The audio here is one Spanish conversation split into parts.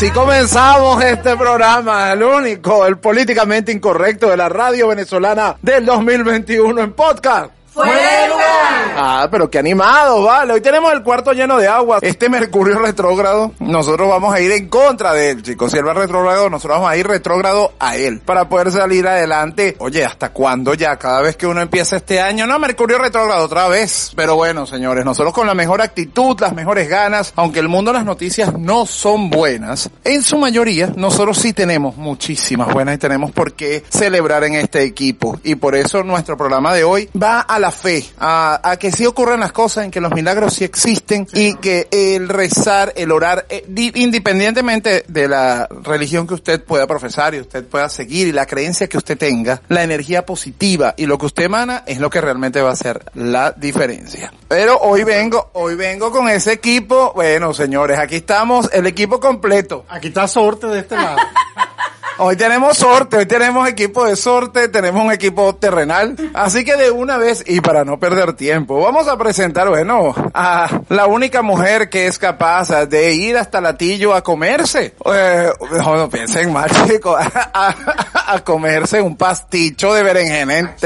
Así comenzamos este programa, el único, el políticamente incorrecto de la radio venezolana del 2021 en podcast. ¡Fuera! Ah, pero qué animado, vale. Hoy tenemos el cuarto lleno de agua. Este Mercurio retrógrado, nosotros vamos a ir en contra de él, chicos. Si él va retrógrado, nosotros vamos a ir retrógrado a él para poder salir adelante. Oye, ¿hasta cuándo ya? Cada vez que uno empieza este año, no, Mercurio retrógrado otra vez. Pero bueno, señores, nosotros con la mejor actitud, las mejores ganas, aunque el mundo las noticias no son buenas, en su mayoría, nosotros sí tenemos muchísimas buenas y tenemos por qué celebrar en este equipo. Y por eso nuestro programa de hoy va a la fe, a, a que sí ocurran las cosas, en que los milagros sí existen y que el rezar, el orar, eh, di- independientemente de la religión que usted pueda profesar y usted pueda seguir y la creencia que usted tenga, la energía positiva y lo que usted emana es lo que realmente va a hacer la diferencia. Pero hoy vengo, hoy vengo con ese equipo, bueno señores, aquí estamos, el equipo completo. Aquí está sorte de este lado. Hoy tenemos sorte, hoy tenemos equipo de sorte, tenemos un equipo terrenal. Así que de una vez, y para no perder tiempo, vamos a presentar, bueno, a la única mujer que es capaz de ir hasta Latillo a comerse. Eh, no, no piensen mal, chicos, a, a- a comerse un pasticho de.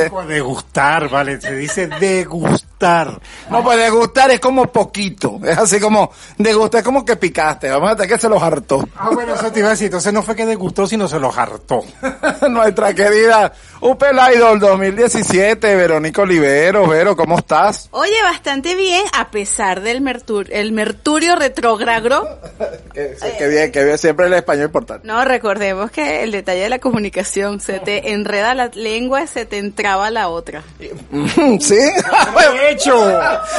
Chico, Degustar, vale, se dice degustar. No puede gustar, es como poquito. Es así como, degustar es como que picaste. Vamos a tener que se los hartó. Ah, bueno, eso te iba a decir. Entonces no fue que degustó, sino se lo hartó. Nuestra querida Upel Idol 2017, Verónica Olivero. Vero, ¿cómo estás? Oye, bastante bien, a pesar del mertur- el mercurio retrógrado. Sí, que bien, que bien, siempre el español importante. No, recordemos que el detalle de la comunicación, se te enreda la lengua, se te entraba la otra. ¿Sí? De hecho,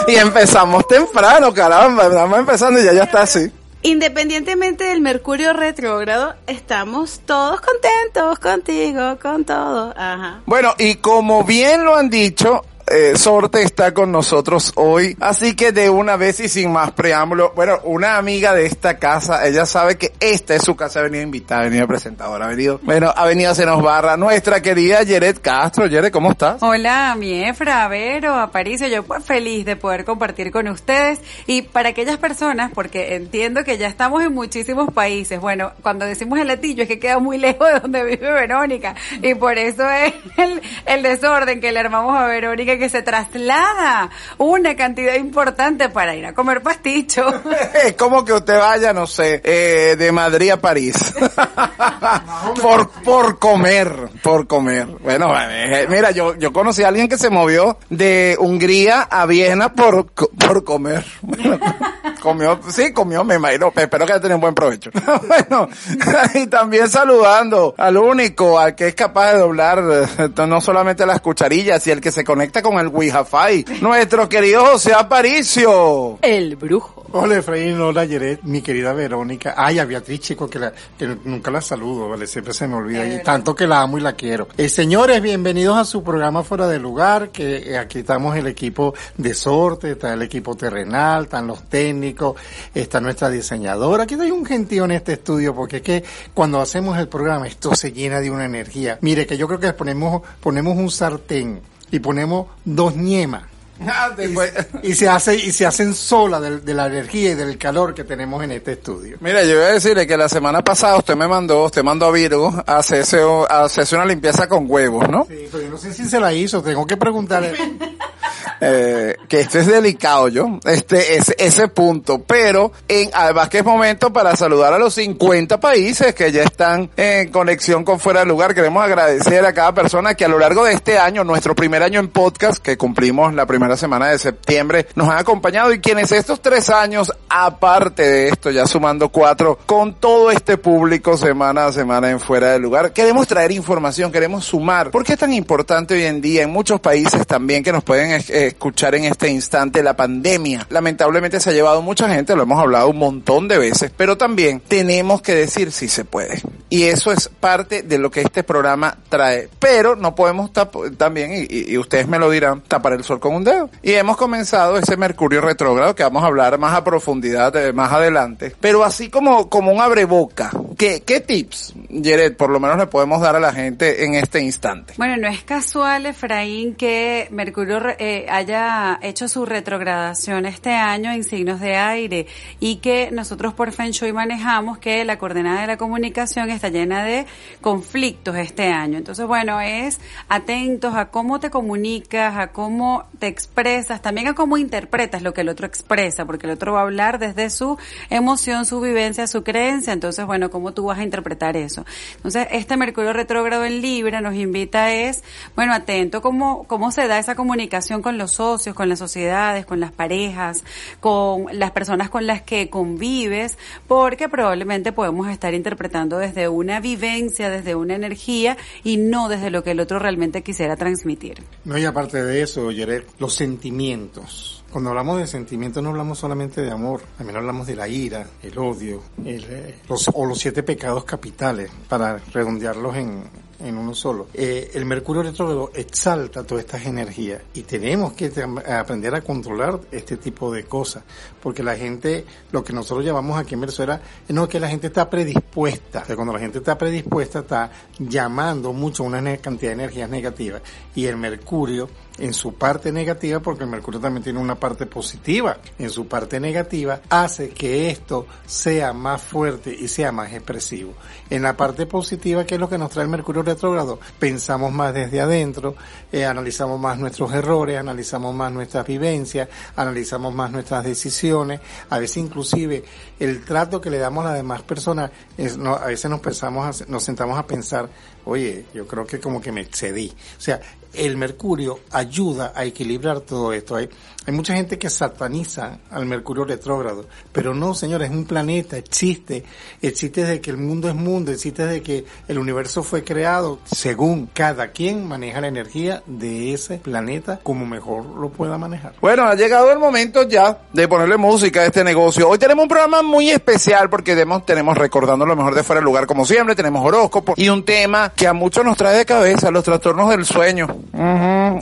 y empezamos temprano, caramba, estamos empezando y ya ya está así. Independientemente del mercurio retrógrado, estamos todos contentos contigo, con todo. Ajá. Bueno, y como bien lo han dicho, eh, Sorte está con nosotros hoy, así que de una vez y sin más preámbulo, bueno, una amiga de esta casa, ella sabe que esta es su casa, ha venido invitada, ha venido presentadora, ha venido, bueno, ha venido a Senos Barra, nuestra querida Yeret Castro. Yeret, ¿cómo estás? Hola, mi Efra, Vero, Aparicio, yo pues feliz de poder compartir con ustedes. Y para aquellas personas, porque entiendo que ya estamos en muchísimos países, bueno, cuando decimos el latillo es que queda muy lejos de donde vive Verónica. Y por eso es el, desorden que le armamos a Verónica se traslada una cantidad importante para ir a comer pasticho. Es como que usted vaya, no sé, eh, de Madrid a París. por, por comer, por comer. Bueno, eh, mira, yo, yo conocí a alguien que se movió de Hungría a Viena por, por comer. Bueno, comió, sí, comió, me imagino, espero que haya tenido un buen provecho. bueno, y también saludando al único, al que es capaz de doblar eh, no solamente las cucharillas y el que se conecta con el Wi-Fi, nuestro querido José Aparicio. El brujo. hola Efraín, hola Yeret, mi querida Verónica. Ay, a Beatriz, chico, que, la, que nunca la saludo, vale, siempre se me olvida. Y tanto que la amo y la quiero. Eh, señores, bienvenidos a su programa Fuera de Lugar, que eh, aquí estamos el equipo de sorte, está el equipo terrenal, están los técnicos, está nuestra diseñadora. Aquí hay un gentío en este estudio, porque es que cuando hacemos el programa esto se llena de una energía. Mire, que yo creo que ponemos, ponemos un sartén y ponemos dos ñemas. Ah, después- Y se hace, y se hacen sola de, de la energía y del calor que tenemos en este estudio. Mira, yo voy a decirle que la semana pasada usted me mandó, usted mandó a Virgo a hacerse, a hacerse una limpieza con huevos, ¿no? Sí, pero yo no sé si se la hizo, tengo que preguntarle. eh, que este es delicado yo, este, ese, ese punto, pero en, además que es momento para saludar a los 50 países que ya están en conexión con fuera de lugar. Queremos agradecer a cada persona que a lo largo de este año, nuestro primer año en podcast, que cumplimos la primera semana de septiembre, nos han acompañado y quienes estos tres años, aparte de esto, ya sumando cuatro, con todo este público semana a semana en fuera de lugar, queremos traer información, queremos sumar. ¿Por qué es tan importante hoy en día en muchos países también que nos pueden escuchar en este instante la pandemia? Lamentablemente se ha llevado mucha gente, lo hemos hablado un montón de veces, pero también tenemos que decir si se puede. Y eso es parte de lo que este programa trae. Pero no podemos también, y, y, ustedes me lo dirán, tapar el sol con un dedo. Y hemos comenzado ese Mercurio retrógrado que vamos a hablar más a profundidad eh, más adelante. Pero así como, como un abreboca, ¿qué, qué tips, Jared, por lo menos le podemos dar a la gente en este instante? Bueno, no es casual, Efraín, que Mercurio eh, haya hecho su retrogradación este año en signos de aire y que nosotros por Feng Shui manejamos que la coordenada de la comunicación está llena de conflictos este año. Entonces, bueno, es atentos a cómo te comunicas, a cómo te expresas, también a cómo interpretas lo que el otro expresa, porque el otro va a hablar desde su emoción, su vivencia, su creencia. Entonces, bueno, cómo tú vas a interpretar eso. Entonces, este Mercurio retrógrado en Libra nos invita es, bueno, atento cómo, cómo se da esa comunicación con los socios, con las sociedades, con las parejas, con las personas con las que convives, porque probablemente podemos estar interpretando desde una vivencia, desde una energía y no desde lo que el otro realmente quisiera transmitir. No, y aparte de eso, Yeret, los sentimientos. Cuando hablamos de sentimientos no hablamos solamente de amor, también hablamos de la ira, el odio, eh, los, o los siete pecados capitales, para redondearlos en, en uno solo. Eh, el mercurio retrógrado exalta todas estas energías y tenemos que aprender a controlar este tipo de cosas, porque la gente, lo que nosotros llamamos aquí en Venezuela, es no que la gente está predispuesta. O cuando la gente está predispuesta, está llamando mucho una cantidad de energías negativas y el mercurio en su parte negativa, porque el Mercurio también tiene una parte positiva, en su parte negativa, hace que esto sea más fuerte y sea más expresivo. En la parte positiva, que es lo que nos trae el Mercurio retrógrado, pensamos más desde adentro, eh, analizamos más nuestros errores, analizamos más nuestras vivencias, analizamos más nuestras decisiones, a veces inclusive el trato que le damos a las demás personas, a veces nos pensamos, nos sentamos a pensar, oye, yo creo que como que me excedí. O sea, el mercurio ayuda a equilibrar todo esto. Hay, hay mucha gente que sataniza al mercurio retrógrado, pero no, señores, es un planeta, existe, existe desde que el mundo es mundo, existe desde que el universo fue creado, según cada quien maneja la energía de ese planeta como mejor lo pueda manejar. Bueno, ha llegado el momento ya de ponerle música a este negocio. Hoy tenemos un programa muy especial porque tenemos, recordando lo mejor de fuera del lugar como siempre, tenemos horóscopo y un tema que a muchos nos trae de cabeza, los trastornos del sueño.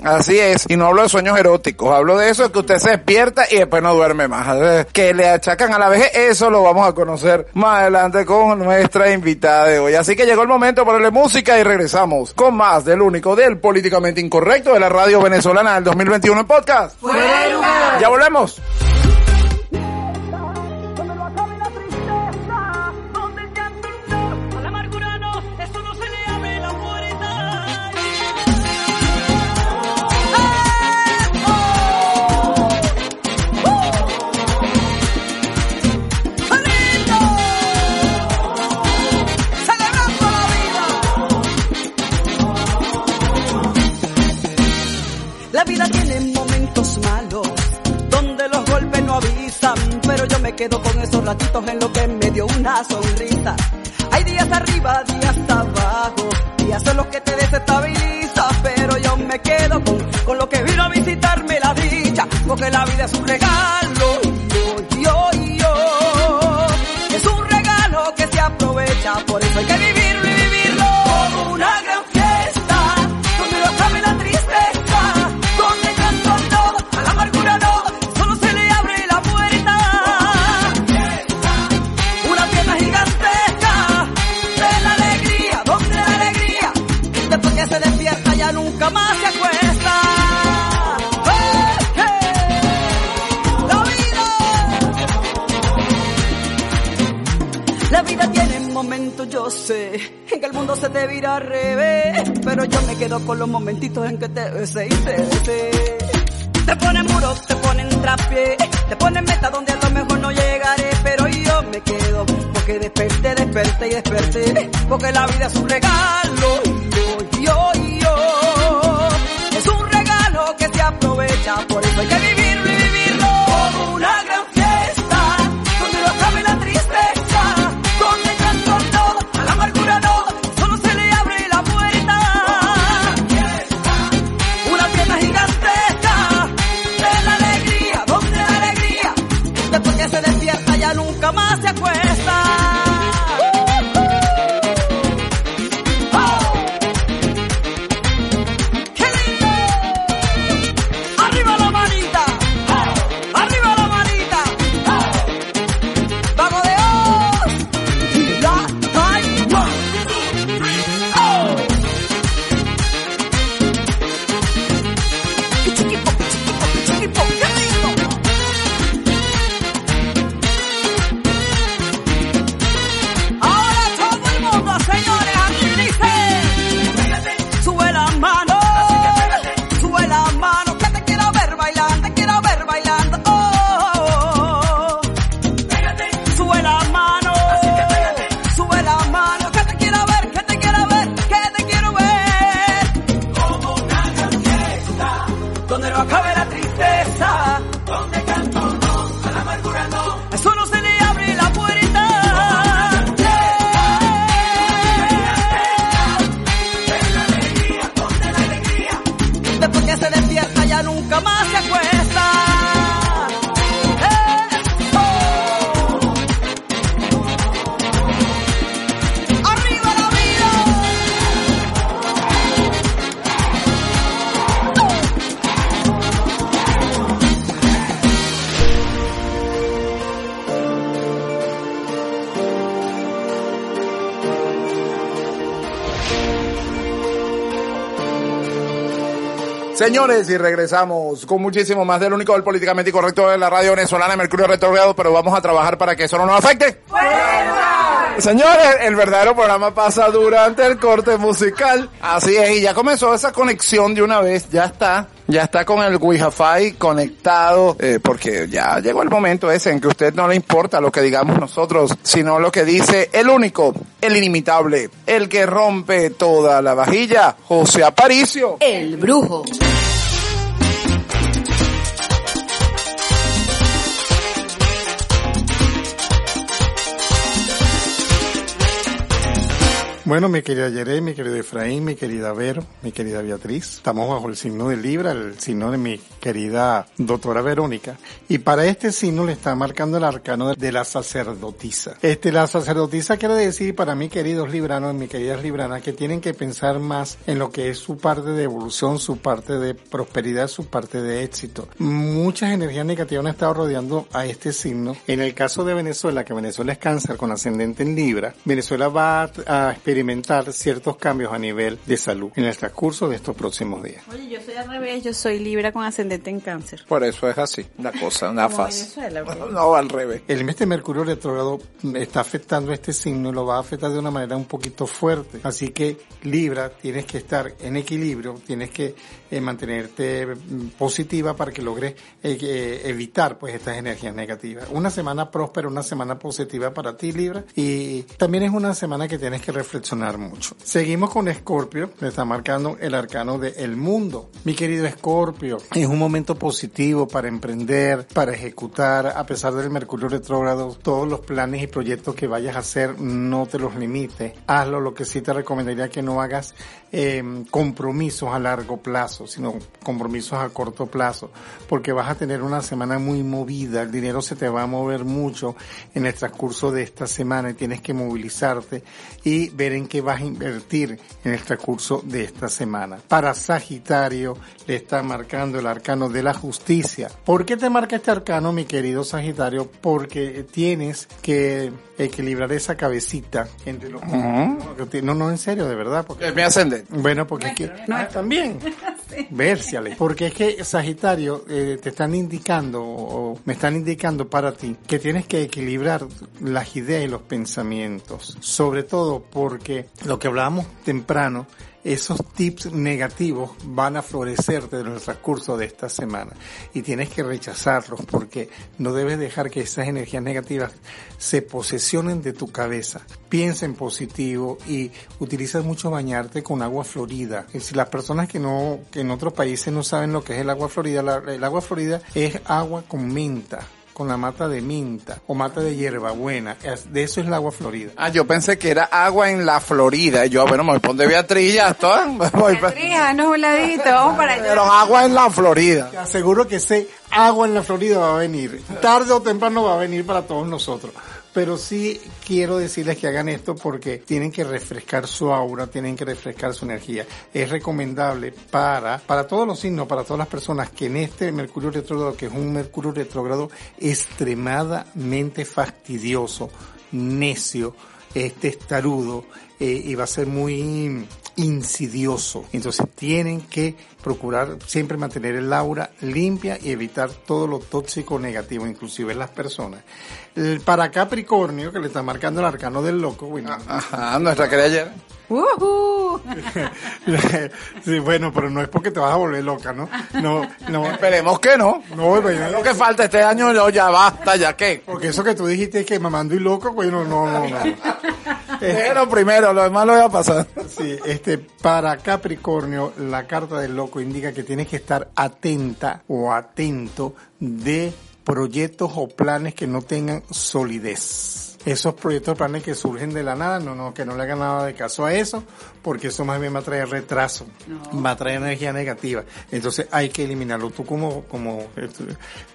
así es. Y no hablo de sueños eróticos, hablo de eso que usted se despierta y después no duerme más. Que le achacan a la vejez, eso lo vamos a conocer más adelante con nuestra invitada de hoy. Así que llegó el momento de ponerle música y regresamos con más del único, del políticamente incorrecto de la radio venezolana del 2021 en podcast. Ya volvemos. Quedo con esos ratitos en lo que me dio una sonrisa. Hay días arriba, días abajo, días son los que te desestabiliza, pero yo me quedo con, con lo que vino a visitarme la dicha, porque la vida es un regalo, yo, yo, yo, es un regalo que se aprovecha, por eso hay que vivirlo en que el mundo se te vira al revés, pero yo me quedo con los momentitos en que te besé y te besé. Te ponen muro, te ponen trapié, te ponen meta donde a lo mejor no llegaré, pero yo me quedo porque desperté, desperté y desperté, porque la vida es un regalo. Yo, yo, yo, es un regalo que se aprovecha, por eso hay que vivirlo Señores, y regresamos con muchísimo más del único del políticamente incorrecto de la radio venezolana Mercurio Retrogrado, pero vamos a trabajar para que eso no nos afecte. Señores, el verdadero programa pasa durante el corte musical. Así es, y ya comenzó esa conexión de una vez, ya está. Ya está con el Wi-Fi conectado, eh, porque ya llegó el momento ese en que usted no le importa lo que digamos nosotros, sino lo que dice el único, el inimitable, el que rompe toda la vajilla, José Aparicio. El brujo. Bueno, mi querida Yere, mi querido Efraín, mi querida Vero, mi querida Beatriz, estamos bajo el signo de Libra, el signo de mi querida doctora Verónica, y para este signo le está marcando el arcano de la sacerdotisa. Este, la sacerdotisa quiere decir para mí, queridos libranos, mis queridas libranas, que tienen que pensar más en lo que es su parte de evolución, su parte de prosperidad, su parte de éxito. Muchas energías negativas han estado rodeando a este signo. En el caso de Venezuela, que Venezuela es cáncer con ascendente en Libra, Venezuela va a experimentar ciertos cambios a nivel de salud en el transcurso de estos próximos días. Oye, yo soy al revés, yo soy Libra con ascendente en cáncer. Por eso es así, una cosa, una fase. No, al revés. El mes de Mercurio retrógrado está afectando a este signo y lo va a afectar de una manera un poquito fuerte. Así que Libra, tienes que estar en equilibrio, tienes que eh, mantenerte mm, positiva para que logres eh, eh, evitar pues estas energías negativas. Una semana próspera, una semana positiva para ti Libra y también es una semana que tienes que reflexionar mucho. Seguimos con Escorpio, le está marcando el arcano de El Mundo. Mi querido Escorpio, es un momento positivo para emprender, para ejecutar, a pesar del Mercurio retrógrado, todos los planes y proyectos que vayas a hacer, no te los limites. Hazlo, lo que sí te recomendaría que no hagas eh, compromisos a largo plazo, sino compromisos a corto plazo, porque vas a tener una semana muy movida, el dinero se te va a mover mucho en el transcurso de esta semana y tienes que movilizarte y ver en qué vas a invertir en el transcurso de esta semana. Para Sagitario le está marcando el arcano de la justicia. ¿Por qué te marca este arcano, mi querido Sagitario? Porque tienes que equilibrar esa cabecita entre los... No, no, en serio, de verdad. Porque... Es mi ascendente. Bueno, porque es que... Ah, también. Porque es que Sagitario eh, te están indicando o me están indicando para ti que tienes que equilibrar las ideas y los pensamientos. Sobre todo porque lo que hablábamos temprano esos tips negativos van a florecerte en el transcurso de esta semana y tienes que rechazarlos porque no debes dejar que esas energías negativas se posesionen de tu cabeza. Piensa en positivo y utiliza mucho bañarte con agua florida. Es decir, las personas que no, que en otros países no saben lo que es el agua florida, el agua florida es agua con menta con la mata de menta o mata de hierbabuena. Es- De eso es el agua florida. Ah, yo pensé que era agua en la Florida. Y yo, bueno, me voy a poner Beatriz, ya Beatriz, haznos un ladito, vamos para allá. Pero agua en la Florida. Te aseguro que ese agua en la Florida va a venir. Tarde o temprano va a venir para todos nosotros. Pero sí quiero decirles que hagan esto porque tienen que refrescar su aura, tienen que refrescar su energía. Es recomendable para, para todos los signos, para todas las personas que en este Mercurio retrógrado, que es un Mercurio retrógrado extremadamente fastidioso, necio, este testarudo, eh, y va a ser muy insidioso. Entonces tienen que procurar siempre mantener el aura limpia y evitar todo lo tóxico negativo, inclusive en las personas. El- para Capricornio, que le está marcando el arcano del loco, bueno, Ajá, nuestra querida ayer. Sí, bueno, pero no es porque te vas a volver loca, ¿no? No, no, Esperemos que no. no, bueno, Lo que falta este año, yo ya basta, ya que. porque eso que tú dijiste que mamando y loco, bueno, no, no, no. Pero primero, lo demás lo voy a pasar. Sí, este, para Capricornio, la carta del loco indica que tienes que estar atenta o atento de proyectos o planes que no tengan solidez. Esos proyectos o planes que surgen de la nada, no, no, que no le hagan nada de caso a eso, porque eso más bien va a traer retraso, va a traer energía negativa. Entonces hay que eliminarlo. Tú como, como este,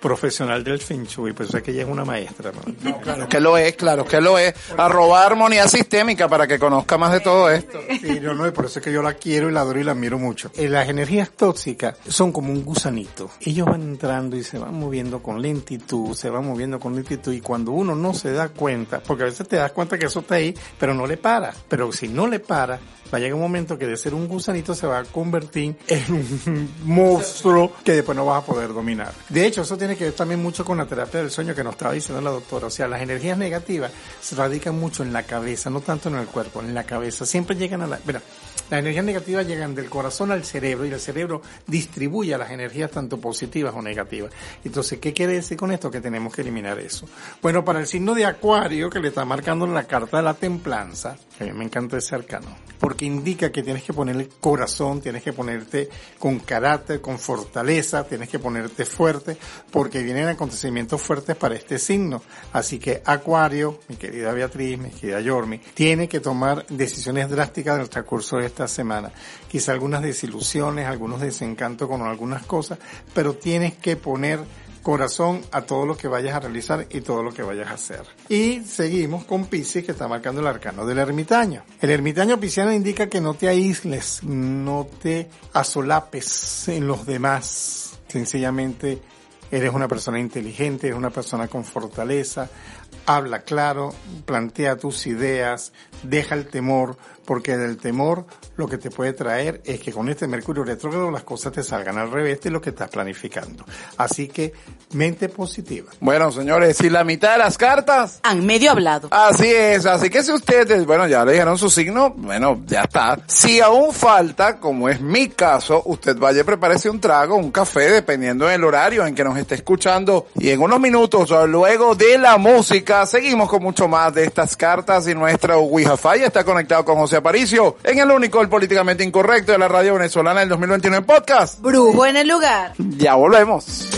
profesional del Feng Shui, pues sé que ella es una maestra, ¿no? Claro que lo es, claro que lo es. Arroba armonía sistémica para que conozca más de todo esto. Sí, no, no, y por eso es que yo la quiero y la adoro y la admiro mucho. Eh, las energías tóxicas son como un gusanito. Ellos van entrando y se van moviendo con lentitud, se van moviendo con lentitud y cuando uno no se da cuenta, porque a veces te das cuenta que eso está ahí, pero no le para. Pero si no le para, va a llegar un momento que de ser un gusanito se va a convertir en un monstruo que después no vas a poder dominar. De hecho, eso tiene que ver también mucho con la terapia del sueño que nos estaba diciendo la doctora. O sea, las energías negativas se radican mucho en la cabeza, no tanto en el cuerpo, en la cabeza. Siempre llegan a la... Mira, las energías negativas llegan del corazón al cerebro y el cerebro distribuye las energías tanto positivas o negativas. Entonces, ¿qué quiere decir con esto? Que tenemos que eliminar eso. Bueno, para el signo de Acuario, que le está marcando la carta de la templanza, a mí me encanta ese arcano, porque indica que tienes que ponerle corazón, tienes que ponerte con carácter, con fortaleza, tienes que ponerte fuerte, porque vienen acontecimientos fuertes para este signo. Así que Acuario, mi querida Beatriz, mi querida Yormi, tiene que tomar decisiones drásticas en el transcurso de esta semana. Quizá algunas desilusiones, algunos desencantos con algunas cosas, pero tienes que poner corazón a todo lo que vayas a realizar y todo lo que vayas a hacer. Y seguimos con Pisces que está marcando el arcano del ermitaño. El ermitaño pisciano indica que no te aísles, no te asolapes en los demás. Sencillamente eres una persona inteligente, eres una persona con fortaleza, habla claro, plantea tus ideas, deja el temor, porque del temor lo que te puede traer es que con este Mercurio retrógrado las cosas te salgan al revés de lo que estás planificando. Así que mente positiva. Bueno, señores, si la mitad de las cartas Han medio hablado. Así es, así que si ustedes, bueno, ya le dijeron su signo, bueno, ya está. Si aún falta, como es mi caso, usted vaya y prepárese un trago, un café, dependiendo del horario en que nos esté escuchando. Y en unos minutos, o luego de la música, seguimos con mucho más de estas cartas y nuestra Wi-Fi está conectado con José Aparicio en el único, el políticamente incorrecto de la radio venezolana del 2021 en podcast. Brujo en el lugar. Ya volvemos.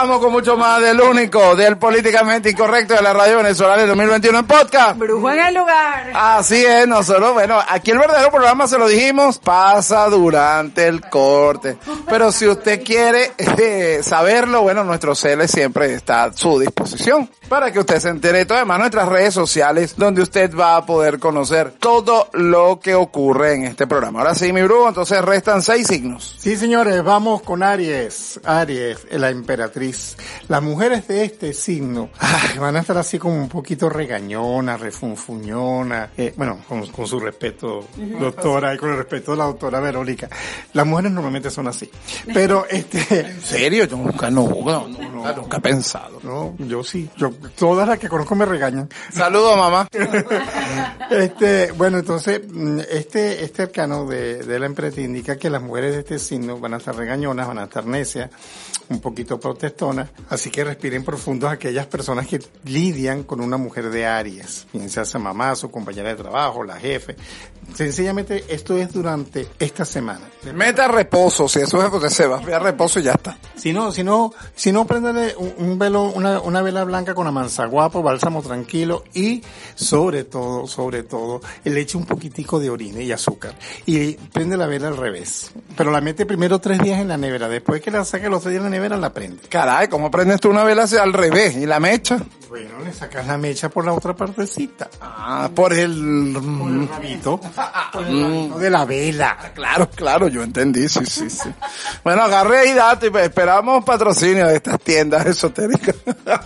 Regresamos con mucho más del único, del políticamente incorrecto de la radio venezolana del 2021 en podcast. Brujo en el lugar. Así es, nosotros, bueno, aquí el verdadero programa se lo dijimos, pasa durante el corte. Pero si usted quiere eh, saberlo, bueno, nuestro CL siempre está a su disposición para que usted se entere de todo. Además, nuestras redes sociales, donde usted va a poder conocer todo lo que ocurre en este programa. Ahora sí, mi brujo, entonces restan seis signos. Sí, señores, vamos con Aries. Aries, la emperatriz. Las mujeres de este signo ay, van a estar así como un poquito regañona, refunfuñona. Eh, bueno, con, con su respeto, doctora, y con el respeto de la doctora Verónica. Las mujeres normalmente son así. Pero, este, ¿En serio? Yo nunca, no, no, nunca, nunca he pensado. no, yo sí. Yo, todas las que conozco me regañan. Saludos, mamá. Este, bueno, entonces, mm, este, este arcano de, de la empresa indica que las mujeres de este signo van a estar regañonas, van a estar necias, un poquito protestonas, así que respiren profundo a aquellas personas que lidian con una mujer de Aries, bien sea su mamá, su compañera de trabajo, la jefe. Sencillamente, esto es durante esta semana. Meta reposo, si eso es lo que se va, a reposo y ya está. Si no, si no, si no, préndale un, un velo, una, una vela blanca con amanzaguapo, bálsamo tranquilo y sobre todo, sobre todo, le eche un poquitico de orina y azúcar. Y prende la vela al revés. Pero la mete primero tres días en la nevera. Después que la saque los tres días en la nevera, la prende. Caray, ¿cómo prendes tú una vela al revés y la mecha? Bueno, le sacas la mecha por la otra partecita. Ah, por el... Por el rabito. Por el rabito de la vela. Claro, claro, yo entendí, sí, sí, sí. Bueno, agarré ahí datos y esperamos patrocinio de estas tiendas esotéricas.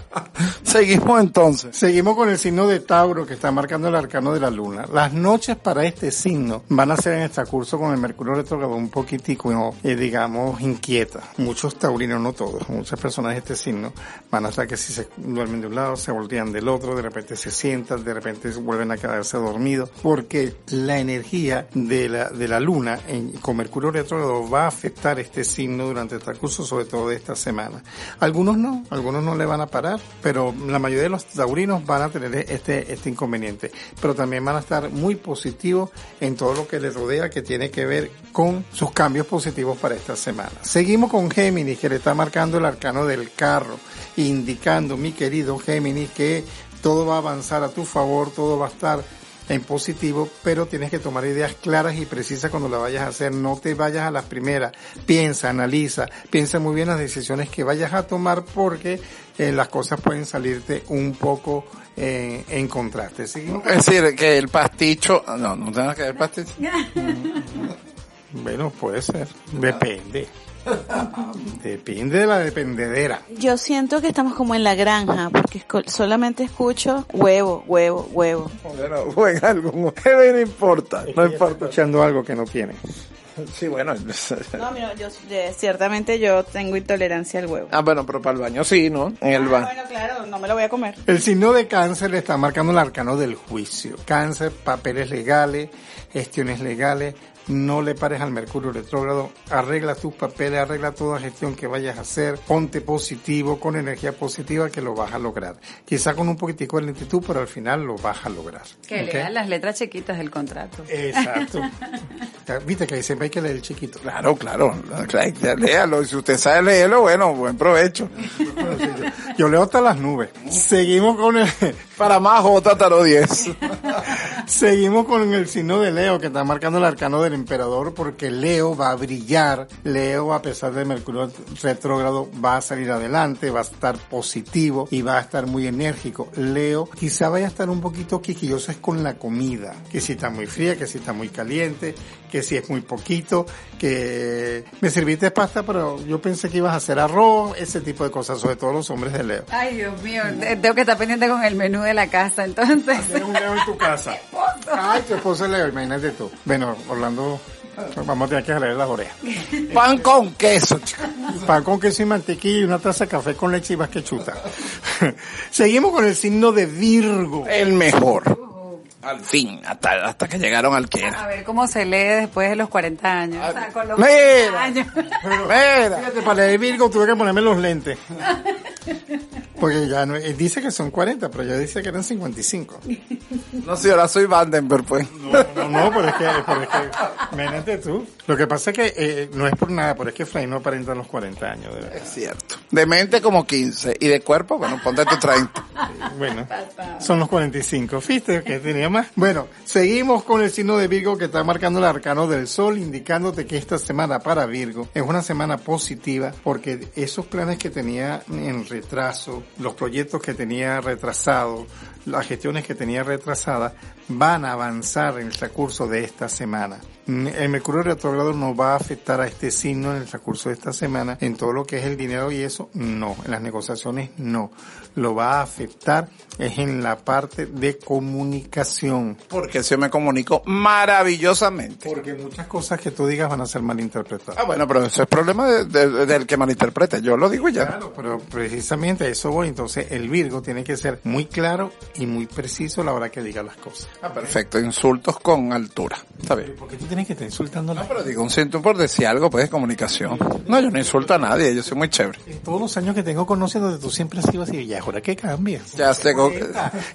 Seguimos entonces. Seguimos con el signo de Tauro que está marcando el arcano de la luna. Las noches para este signo van a ser en este curso con el Mercurio retrógrado un poquitico, eh, digamos, inquieta. Muchos taurinos, no todos, muchas personas de este signo van a estar que si se duermen de un lado, se voltean del otro, de repente se sientan, de repente vuelven a quedarse dormidos, porque la energía de la, de la luna en- con Mercurio retrógrado va a afectar este signo durante el curso, sobre todo de esta semana. Algunos no, algunos no le van a parar, pero la mayoría de los taurinos van a tener este, este inconveniente. Pero también van a estar muy positivos en todo lo que les rodea que tiene que ver con sus cambios positivos para esta semana. Seguimos con Géminis, que le está marcando el arcano del carro, indicando, mi querido Géminis, que todo va a avanzar a tu favor, todo va a estar en positivo, pero tienes que tomar ideas claras y precisas cuando la vayas a hacer. No te vayas a las primeras. Piensa, analiza, piensa muy bien las decisiones que vayas a tomar porque eh, las cosas pueden salirte un poco eh, en contraste. Seguimos. Es decir, que el pasticho, no, no tenga que ver pasticho. Bueno, puede ser. Depende. Depende de la dependedera. Yo siento que estamos como en la granja, porque solamente escucho huevo, huevo, huevo. Bueno, juega algo, no importa, no importa. Escuchando algo que no tiene. Sí, bueno. No, mira, yo eh, ciertamente yo tengo intolerancia al huevo. Ah, bueno, pero para el baño sí, ¿no? En el baño. bueno, claro, no me lo voy a comer. El signo de cáncer le está marcando el arcano del juicio. Cáncer, papeles legales, gestiones legales. No le pares al Mercurio retrógrado. Arregla tus papeles, arregla toda gestión que vayas a hacer. Ponte positivo, con energía positiva que lo vas a lograr. Quizá con un poquitico de lentitud, pero al final lo vas a lograr. Que ¿Ok? lean las letras chiquitas del contrato. Exacto. Viste que siempre hay que leer el chiquito. Claro, claro, claro, léalo. Y si usted sabe leerlo, bueno, buen provecho. Yo leo hasta las nubes. Seguimos con el, Para más, J Tarot 10. Seguimos con el signo de Leo que está marcando el arcano del emperador porque Leo va a brillar. Leo, a pesar de Mercurio retrógrado, va a salir adelante, va a estar positivo y va a estar muy enérgico. Leo quizá vaya a estar un poquito quisquilloso es con la comida, que si está muy fría, que si está muy caliente, que si es muy poquito, que me serviste pasta, pero yo pensé que ibas a hacer arroz, ese tipo de cosas, sobre todo los hombres de Leo. Ay, Dios mío, eh, tengo que estar pendiente con el menú de la casa, entonces. Tienes un Leo en tu casa. Ay, tu esposo es Leo, imagínate tú. Bueno, Orlando, vamos a tener que jalar las orejas. Pan con queso. Pan con queso y mantequilla y una taza de café con leche y vas que chuta. Seguimos con el signo de Virgo. El mejor. Al fin, hasta, hasta que llegaron al que A era. ver cómo se lee después de los 40 años. O sea, con los Mira. 40 años. Mira. Fíjate, para leer Virgo tuve que ponerme los lentes. Porque ya no, él dice que son 40, pero ya dice que eran 55. No sé, ahora soy Vandenberg, pues. No, no, no, pero es que, pero es que, tú. Lo que pasa es que eh, no es por nada, pero es que Fray no aparenta los 40 años, de verdad. Es cierto. De mente como 15 y de cuerpo, bueno, ponte tu 30. Bueno, son los 45. ¿Viste que tenía más? Bueno, seguimos con el signo de Virgo que está marcando el arcano del sol, indicándote que esta semana para Virgo es una semana positiva porque esos planes que tenía en retraso, los proyectos que tenía retrasados, las gestiones que tenía retrasadas, van a avanzar en el transcurso de esta semana. El Mercurio retrógrado no va a afectar a este signo en el transcurso de esta semana, en todo lo que es el dinero y eso, no. En las negociaciones, no. Lo va a afectar es en la parte de comunicación. Porque se me comunico maravillosamente. Porque muchas cosas que tú digas van a ser malinterpretadas. Ah, bueno, pero eso es problema de- de- del que malinterprete. Yo lo digo ya. Claro, pero precisamente a eso voy. Entonces, el Virgo tiene que ser muy claro y muy preciso a la hora que diga las cosas. Ah, perfecto. Insultos con altura. Está bien. ¿Por qué tú tienes que estar insultando No, pero digo un siento por decir algo, pues, de comunicación. No, yo no insulto a nadie. Yo soy muy chévere. En todos los años que tengo conociéndote, tú siempre has sido así. Ya es hora que cambies. Ya tengo,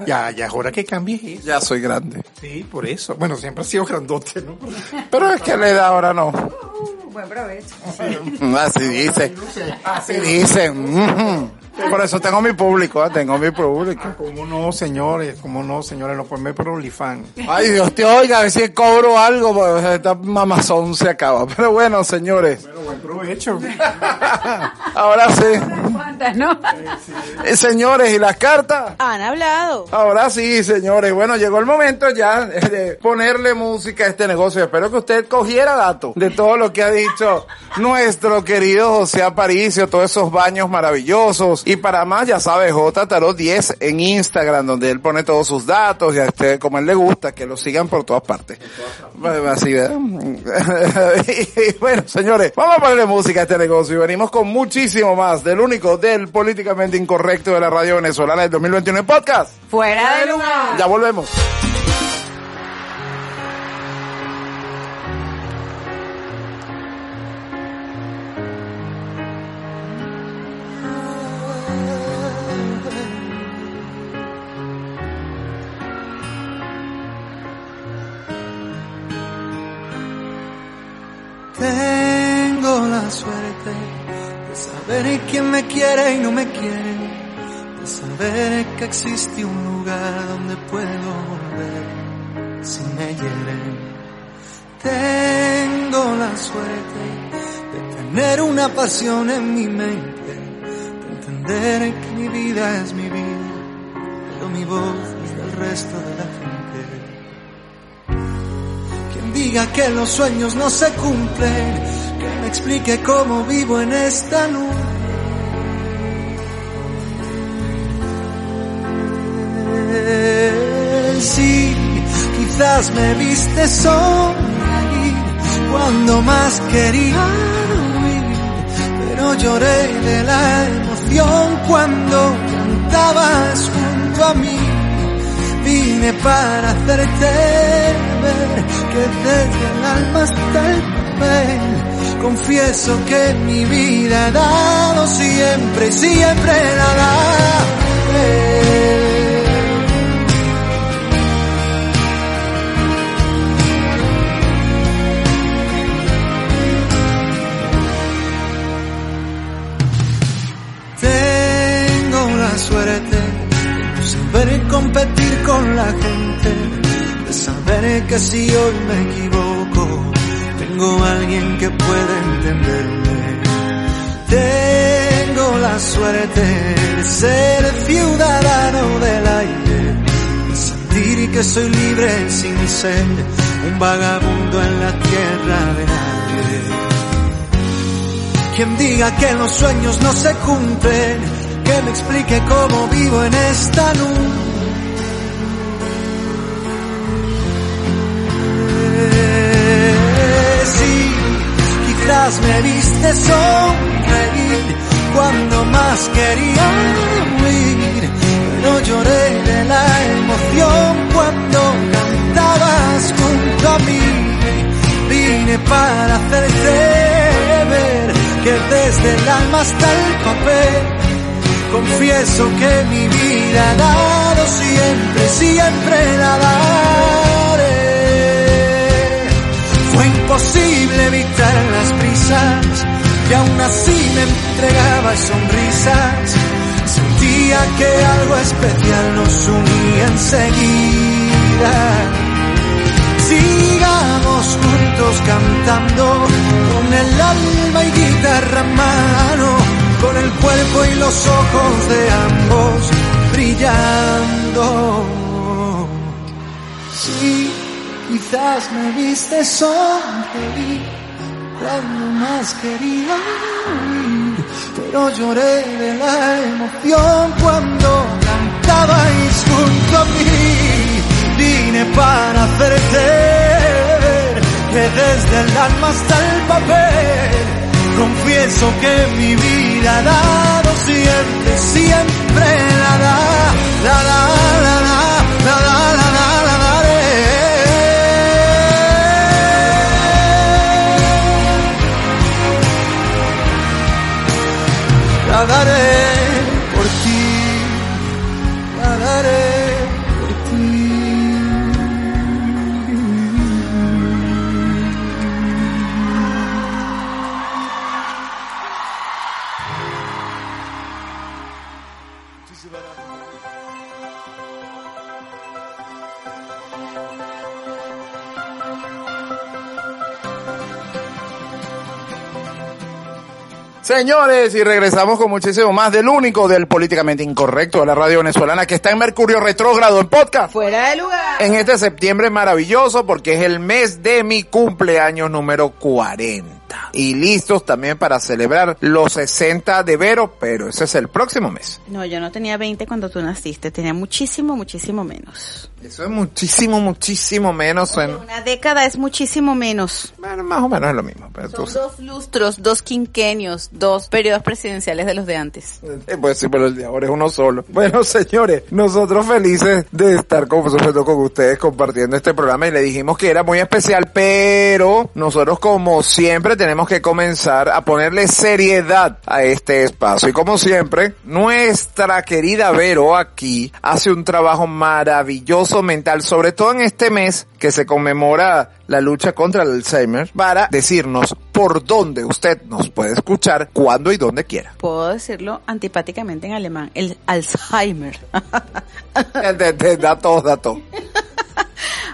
Ya, ya es hora que cambies eso. ya soy grande. Sí, por eso. Bueno, siempre has sido grandote, ¿no? Pero es que la edad ahora no. Buen provecho. Así dice. Así dicen. Por eso tengo mi público, ¿eh? tengo mi público. ¿Cómo no, señores? ¿Cómo no, señores? Lo pueden ver por OnlyFans. Ay, Dios te oiga, a ver si cobro algo, porque esta mamazón se acaba. Pero bueno, señores, Bueno, buen provecho. ahora sí. ¿Cuántas, no? Eh, señores, ¿y las cartas? Han hablado. Ahora sí, señores. Bueno, llegó el momento ya de ponerle música a este negocio. Espero que usted cogiera datos de todo lo que ha dicho nuestro querido José Aparicio, todos esos baños maravillosos. Y para más, ya sabe, J Tarot 10 en Instagram, donde él pone todos sus datos y a usted, como él le gusta, que lo sigan por todas partes. Así, bueno, señores, vamos a ponerle música a este negocio y venimos con muchísimo más del único, del políticamente incorrecto de la radio venezolana del 2021 en podcast. Fuera de lugar. Ya volvemos. Que existe un lugar donde puedo volver si me hieren. Tengo la suerte de tener una pasión en mi mente, de entender que mi vida es mi vida, pero mi voz es del resto de la gente. Quien diga que los sueños no se cumplen, que me explique cómo vivo en esta nube. Sí, quizás me viste sonreír cuando más quería huir, pero lloré de la emoción cuando cantabas junto a mí vine para hacerte ver que desde el alma hasta el papel confieso que mi vida he dado siempre siempre la daré. Competir con la gente, de saber que si hoy me equivoco, tengo alguien que pueda entenderme. Tengo la suerte de ser ciudadano del aire, de sentir que soy libre sin ser un vagabundo en la tierra de nadie. Quien diga que los sueños no se cumplen, que me explique cómo vivo en esta nube. Me viste sonreír cuando más quería huir, pero lloré de la emoción cuando cantabas junto a mí. Vine para hacerte ver que desde el alma hasta el papel Confieso que mi vida ha dado siempre, siempre la daré. Fue imposible evitar las prisas y aún así me entregaba sonrisas. Sentía que algo especial nos unía enseguida. Sigamos juntos cantando con el alma y guitarra en mano, con el cuerpo y los ojos de ambos brillando. Sí, quizás me viste sonreír cuando más quería huir, pero lloré de la emoción cuando cantabais junto a mí. Vine para hacerte que desde el alma hasta el papel confieso que mi vida ha dado siempre, siempre la da, la la La Señores, y regresamos con muchísimo más del único del políticamente incorrecto de la radio venezolana que está en Mercurio Retrógrado en podcast. Fuera de lugar. En este septiembre maravilloso porque es el mes de mi cumpleaños número 40. Y listos también para celebrar los 60 de Vero, pero ese es el próximo mes. No, yo no tenía 20 cuando tú naciste, tenía muchísimo, muchísimo menos. Eso es muchísimo, muchísimo menos. En, Una década es muchísimo menos. bueno, más o menos es lo mismo. Pero tú- Son dos lustros, dos quinquenios, dos periodos presidenciales de los de antes. Eh, Pues sí, pero el de ahora es uno solo. Bueno, señores, nosotros felices de estar con, con ustedes compartiendo este programa y le dijimos que era muy especial, pero nosotros como siempre tenemos que comenzar a ponerle seriedad a este espacio. Y como siempre, nuestra querida Vero aquí hace un trabajo maravilloso mental, sobre todo en este mes que se conmemora la lucha contra el Alzheimer, para decirnos por dónde usted nos puede escuchar, cuándo y dónde quiera. Puedo decirlo antipáticamente en alemán, el Alzheimer. De- de- da todo, da todo.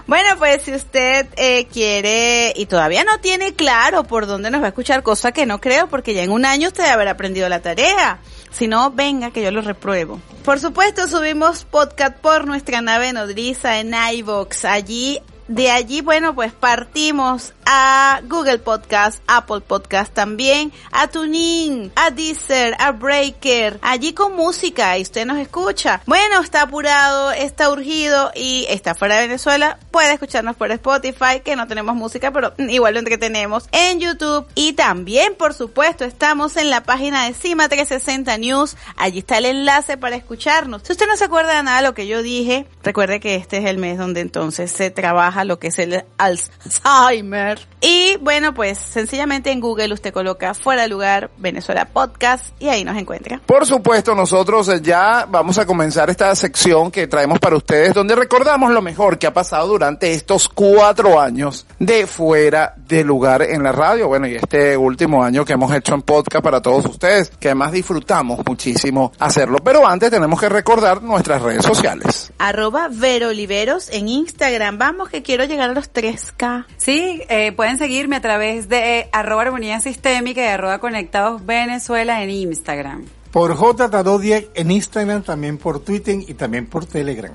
Bueno, pues si usted eh, quiere y todavía no tiene claro por dónde nos va a escuchar, cosa que no creo, porque ya en un año usted habrá aprendido la tarea. Si no, venga que yo lo repruebo. Por supuesto, subimos podcast por nuestra nave nodriza en iVox. Allí, de allí, bueno, pues partimos a Google Podcast, Apple Podcast también, a TuneIn, a Deezer, a Breaker, allí con música y usted nos escucha. Bueno, está apurado, está urgido y está fuera de Venezuela, puede escucharnos por Spotify, que no tenemos música, pero igual lo entretenemos en YouTube y también, por supuesto, estamos en la página de Cima 360 News, allí está el enlace para escucharnos. Si usted no se acuerda de nada de lo que yo dije, recuerde que este es el mes donde entonces se trabaja lo que es el Alzheimer. Y bueno, pues sencillamente en Google usted coloca fuera de lugar Venezuela Podcast y ahí nos encuentra. Por supuesto, nosotros eh, ya vamos a comenzar esta sección que traemos para ustedes, donde recordamos lo mejor que ha pasado durante estos cuatro años de fuera de lugar en la radio. Bueno, y este último año que hemos hecho en podcast para todos ustedes, que además disfrutamos muchísimo hacerlo. Pero antes tenemos que recordar nuestras redes sociales. Arroba Veroliveros en Instagram. Vamos que quiero llegar a los 3K. Sí, eh, pueden seguirme a través de eh, arroba armonía sistémica y arroba conectados Venezuela en Instagram. Por J210 en Instagram, también por Twitter y también por Telegram.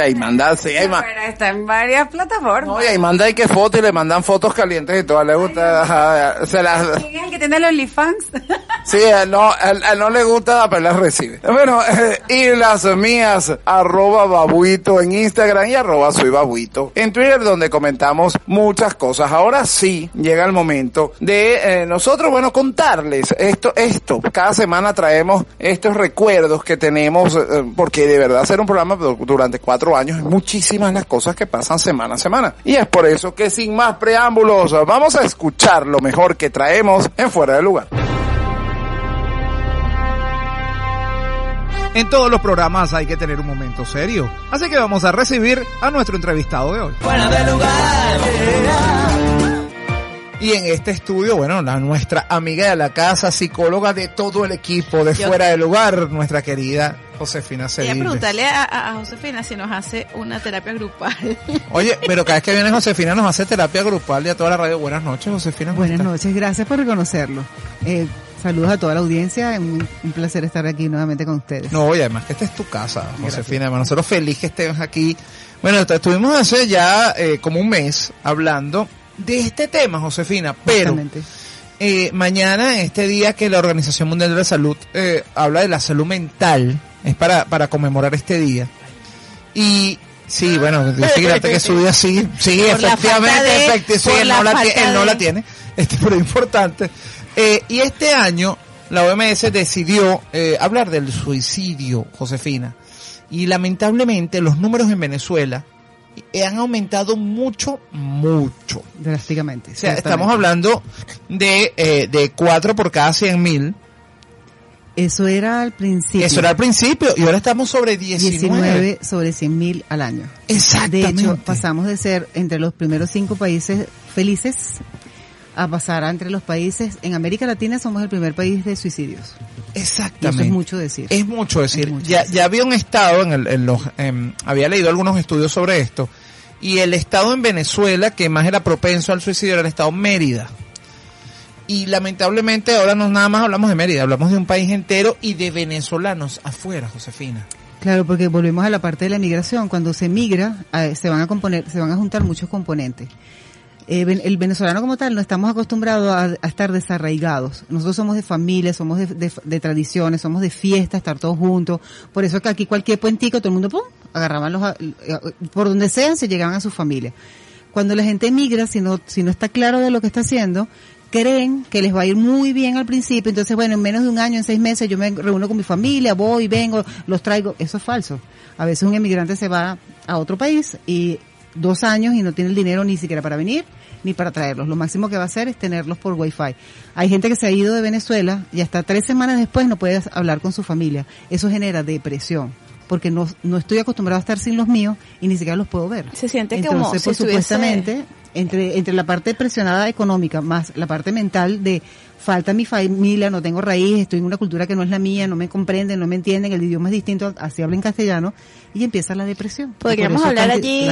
Ahí manda, sí, Bueno, está en varias plataformas. no, y ahí manda y que foto y le mandan fotos calientes y todo. Le gusta, ajá, se las, ¿Quién es el que tiene el OnlyFans? Sí, él no, él, él no le gusta, pero las recibe. Bueno, eh, y las mías, arroba babuito en Instagram y arroba soy babuito en Twitter, donde comentamos muchas cosas. Ahora sí, llega el momento de eh, nosotros, bueno, contarles esto, esto. Cada semana traemos estos recuerdos que tenemos, eh, porque de verdad hacer un programa du- durante cuatro años es muchísimas las cosas que pasan semana a semana. Y es por eso que sin más preámbulos, vamos a escuchar lo mejor que traemos en Fuera de Lugar. En todos los programas hay que tener un momento serio. Así que vamos a recibir a nuestro entrevistado de hoy. Fuera de lugar. Y en este estudio, bueno, la, nuestra amiga de la casa, psicóloga de todo el equipo de Yo- Fuera de Lugar, nuestra querida Josefina Quería Cediles. preguntarle a, a- a Josefina si nos hace una terapia grupal. Oye, pero cada vez que viene Josefina nos hace terapia grupal y a toda la radio. Buenas noches, Josefina. ¿cómo Buenas noches, gracias por reconocerlo. Eh, saludos a toda la audiencia, un, un placer estar aquí nuevamente con ustedes. No, oye, además que esta es tu casa, Josefina. Además, nosotros felices que estés aquí. Bueno, estuvimos hace ya eh, como un mes hablando de este tema, Josefina, pero eh, mañana, este día que la Organización Mundial de la Salud eh, habla de la salud mental, es para, para conmemorar este día. Y sí, bueno, yo sí, fíjate que su día sí, sí, Por efectivamente, falta de- efecti- sí, él no la, él no la tiene, este, pero importante. Eh, y este año la OMS decidió eh, hablar del suicidio, Josefina. Y lamentablemente los números en Venezuela han aumentado mucho, mucho. Drásticamente. O sea, estamos hablando de, eh, de 4 por cada 100 mil. Eso era al principio. Eso era al principio y ahora estamos sobre 19. 19 sobre 100 mil al año. De Exactamente. hecho, pasamos de ser entre los primeros cinco países felices a pasar entre los países, en América Latina somos el primer país de suicidios. Y eso Exactamente. es mucho decir. Es mucho decir. Es mucho ya, decir. ya había un estado en, el, en los, em, había leído algunos estudios sobre esto y el estado en Venezuela que más era propenso al suicidio era el estado Mérida. Y lamentablemente ahora no nada más hablamos de Mérida, hablamos de un país entero y de venezolanos afuera, Josefina. Claro, porque volvemos a la parte de la migración. Cuando se migra, eh, se van a componer, se van a juntar muchos componentes. Eh, el venezolano como tal no estamos acostumbrados a, estar desarraigados. Nosotros somos de familia, somos de, de- tradiciones, somos de fiesta, estar todos juntos. Por eso es que aquí cualquier puentico, todo el mundo, pum, agarraban los, eh, por donde sean, se llegaban a su familia. Cuando la gente migra, si no, si no está claro de lo que está haciendo, creen que les va a ir muy bien al principio, entonces bueno, en menos de un año, en seis meses, yo me reúno con mi familia, voy, vengo, los traigo, eso es falso. A veces un emigrante se va a otro país y dos años y no tiene el dinero ni siquiera para venir ni para traerlos. Lo máximo que va a hacer es tenerlos por wifi. Hay gente que se ha ido de Venezuela y hasta tres semanas después no puede hablar con su familia. Eso genera depresión. Porque no, no estoy acostumbrado a estar sin los míos y ni siquiera los puedo ver. Se siente Entonces, como si por estuviese- supuestamente, entre, entre la parte presionada económica más la parte mental de falta mi familia, no tengo raíz, estoy en una cultura que no es la mía, no me comprenden, no me entienden, el idioma es distinto, así hablo en castellano, y empieza la depresión. Podríamos hablar allí.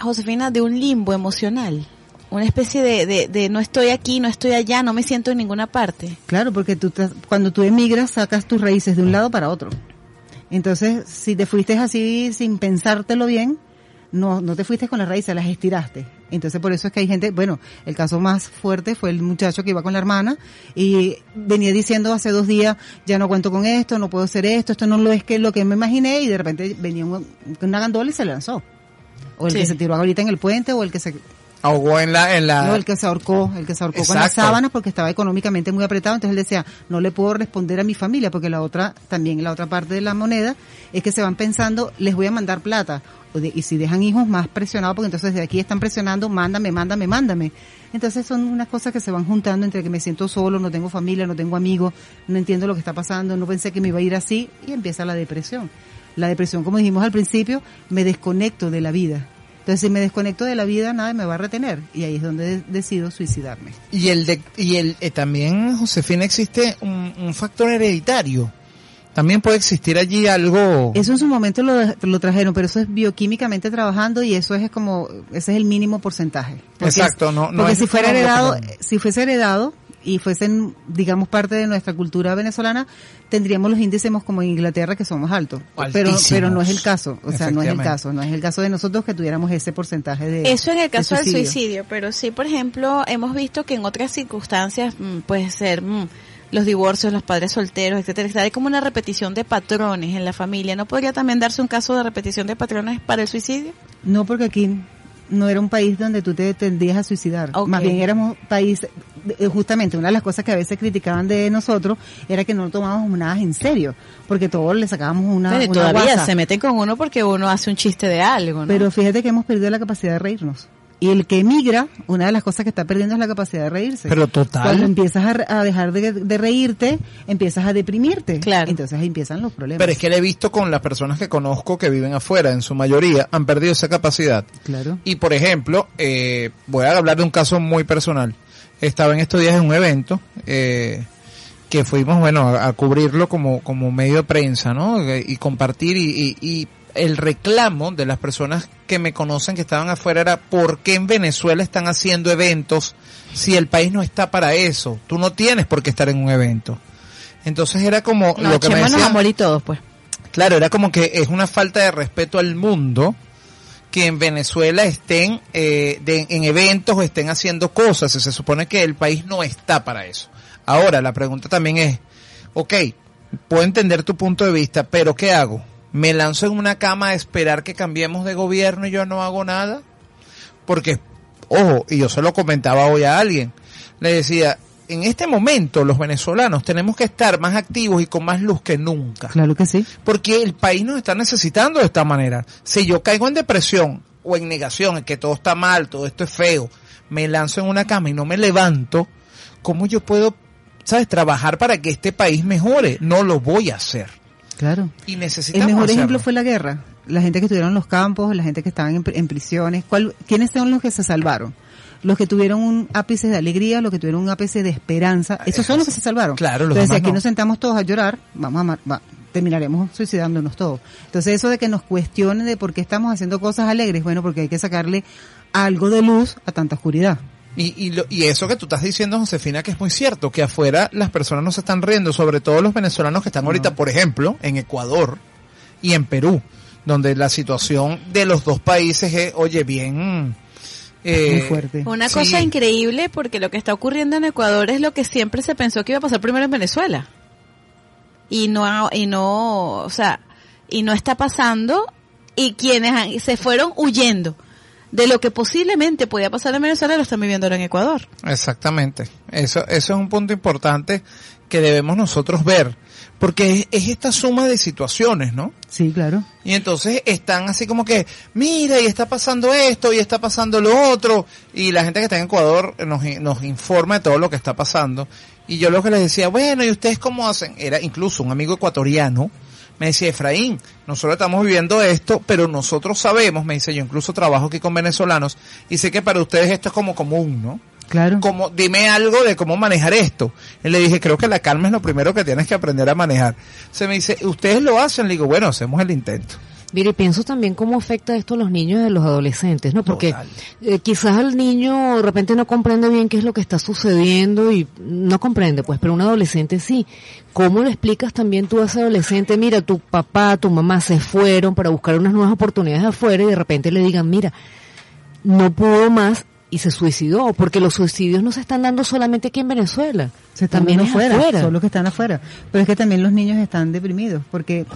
Josefina, de un limbo emocional. Una especie de, de, de no estoy aquí, no estoy allá, no me siento en ninguna parte. Claro, porque tú te- cuando tú emigras sacas tus raíces de un lado para otro. Entonces, si te fuiste así sin pensártelo bien, no, no te fuiste con las raíces, las estiraste. Entonces, por eso es que hay gente, bueno, el caso más fuerte fue el muchacho que iba con la hermana y venía diciendo hace dos días, ya no cuento con esto, no puedo hacer esto, esto no lo es que lo que me imaginé y de repente venía un- una gandola y se lanzó. O el Sí. que se tiró ahorita en el puente o el que se Ahogó en la, en la, no, el que se ahorcó, el que se ahorcó con las sábanas porque estaba económicamente muy apretado, entonces él decía, no le puedo responder a mi familia porque la otra, también la otra parte de la moneda es que se van pensando, les voy a mandar plata. O de- y si dejan hijos más presionados, porque entonces de aquí están presionando, mándame, mándame, mándame. Entonces son unas cosas que se van juntando entre que me siento solo, no tengo familia, no tengo amigos, no entiendo lo que está pasando, no pensé que me iba a ir así y empieza la depresión. La depresión, como dijimos al principio, me desconecto de la vida. Entonces, si me desconecto de la vida, nada me va a retener. Y ahí es donde de- decido suicidarme. Y el de, y el eh, también Josefina existe un, un factor hereditario. También puede existir allí algo. Eso en su momento lo, lo trajeron, pero eso es bioquímicamente trabajando y eso es como, ese es el mínimo porcentaje. Porque Exacto, no- no porque es si fuera heredado, si fuese heredado y fuesen, digamos, parte de nuestra cultura venezolana, tendríamos los índices como en Inglaterra que somos altos. Pero, Altísimos. pero no es el caso, o sea, no es el caso, no es el caso de nosotros que tuviéramos ese porcentaje de Eso en el de caso del suicidio, pero sí, por ejemplo, hemos visto que en otras circunstancias mm, puede ser mm, los divorcios, los padres solteros, etcétera, etcétera. Hay como una repetición de patrones en la familia. ¿No podría también darse un caso de repetición de patrones para el suicidio? No, porque aquí no era un país donde tú te tendrías a suicidar. Más bien éramos país, justamente una de las cosas que a veces criticaban de nosotros era que no tomábamos nada en serio, porque todos le sacábamos una, Pero una todavía guasa. se meten con uno porque uno hace un chiste de algo, ¿no? Pero fíjate que hemos perdido la capacidad de reírnos. Y el que emigra, una de las cosas que está perdiendo es la capacidad de reírse. Pero total. Cuando empiezas a, re- a dejar de, de reírte, empiezas a deprimirte. Claro. Entonces ahí empiezan los problemas. Pero es que le he visto con las personas que conozco que viven afuera, en su mayoría, han perdido esa capacidad. Claro. Y por ejemplo, eh, voy a hablar de un caso muy personal. Estaba en estos días en un evento eh, que fuimos, bueno, a, a cubrirlo como, como medio de prensa, ¿no? Eh, Y compartir y, y- y el reclamo de las personas que me conocen que estaban afuera era ¿por qué en Venezuela están haciendo eventos si el país no está para eso? Tú no tienes por qué estar en un evento. Entonces era como No, lo que me decían- a morir todos, pues. Claro, era como que es una falta de respeto al mundo que en Venezuela estén eh, en eventos o estén haciendo cosas. Se supone que el país no está para eso. Ahora, la pregunta también es, ok, puedo entender tu punto de vista, pero ¿qué hago? ¿Me lanzo en una cama a esperar que cambiemos de gobierno y yo no hago nada? Porque, ojo, y yo se lo comentaba hoy a alguien, le decía, en este momento los venezolanos tenemos que estar más activos y con más luz que nunca Claro que sí. porque el país nos está necesitando de esta manera. Si yo caigo en depresión o en negación, en que todo está mal, todo esto es feo, me lanzo en una cama y no me levanto, ¿cómo yo puedo, sabes, trabajar para que este país mejore? No lo voy a hacer. Claro. Y El necesitamos mejor hacerlo. ejemplo fue la guerra. La gente que estuvieron en los campos, la gente que estaban en, en prisiones. ¿Cuál, ¿Quiénes son los que se salvaron? Los que tuvieron un ápice de alegría, los que tuvieron un ápice de esperanza. Esos son los que se salvaron. Claro, los Entonces, si aquí no. nos sentamos todos a llorar, vamos a ma- va- terminaremos suicidándonos todos. Entonces, eso de que nos cuestionen de por qué estamos haciendo cosas alegres, bueno, porque hay que sacarle algo de luz a tanta oscuridad. Y, y, lo- y eso que tú estás diciendo, Josefina, que es muy cierto, que afuera las personas no se están riendo, sobre todo los venezolanos que están ahorita, por ejemplo, en Ecuador y en Perú, donde la situación de los dos países es, oye, bien... eh, Muy fuerte. Una sí. cosa increíble porque lo que está ocurriendo en Ecuador es lo que siempre se pensó que iba a pasar primero en Venezuela. Y no, ha- y no, o sea, y no está pasando y quienes han- se fueron huyendo de lo que posiblemente podía pasar en Venezuela lo están viviendo ahora en Ecuador. Exactamente. Eso, eso es un punto importante que debemos nosotros ver. Porque es, es esta suma de situaciones, ¿no? Sí, claro. Y entonces están así como que, mira, y está pasando esto, y está pasando lo otro. Y la gente que está en Ecuador nos, nos informa de todo lo que está pasando. Y yo lo que les decía, bueno, ¿y ustedes cómo hacen? Era incluso un amigo ecuatoriano. Me decía, Efraín, nosotros estamos viviendo esto, pero nosotros sabemos, me dice, yo incluso trabajo aquí con venezolanos, y sé que para ustedes esto es como común, ¿no? Claro. como dime algo de cómo manejar esto. Y le dije, creo que la calma es lo primero que tienes que aprender a manejar. Se me dice, ¿ustedes lo hacen? Le digo, bueno, hacemos el intento. Mire, pienso también cómo afecta esto a los niños y a los adolescentes, ¿no? Porque eh, quizás el niño de repente no comprende bien qué es lo que está sucediendo y no comprende, pues, pero un adolescente sí. ¿Cómo le explicas también tú a ese adolescente, mira, tu papá, tu mamá se fueron para buscar unas nuevas oportunidades afuera y de repente le digan, mira, no pudo más y se suicidó? Porque los suicidios no se están dando solamente aquí en Venezuela. Se están también afuera. son los que están afuera. Pero es que también los niños están deprimidos, porque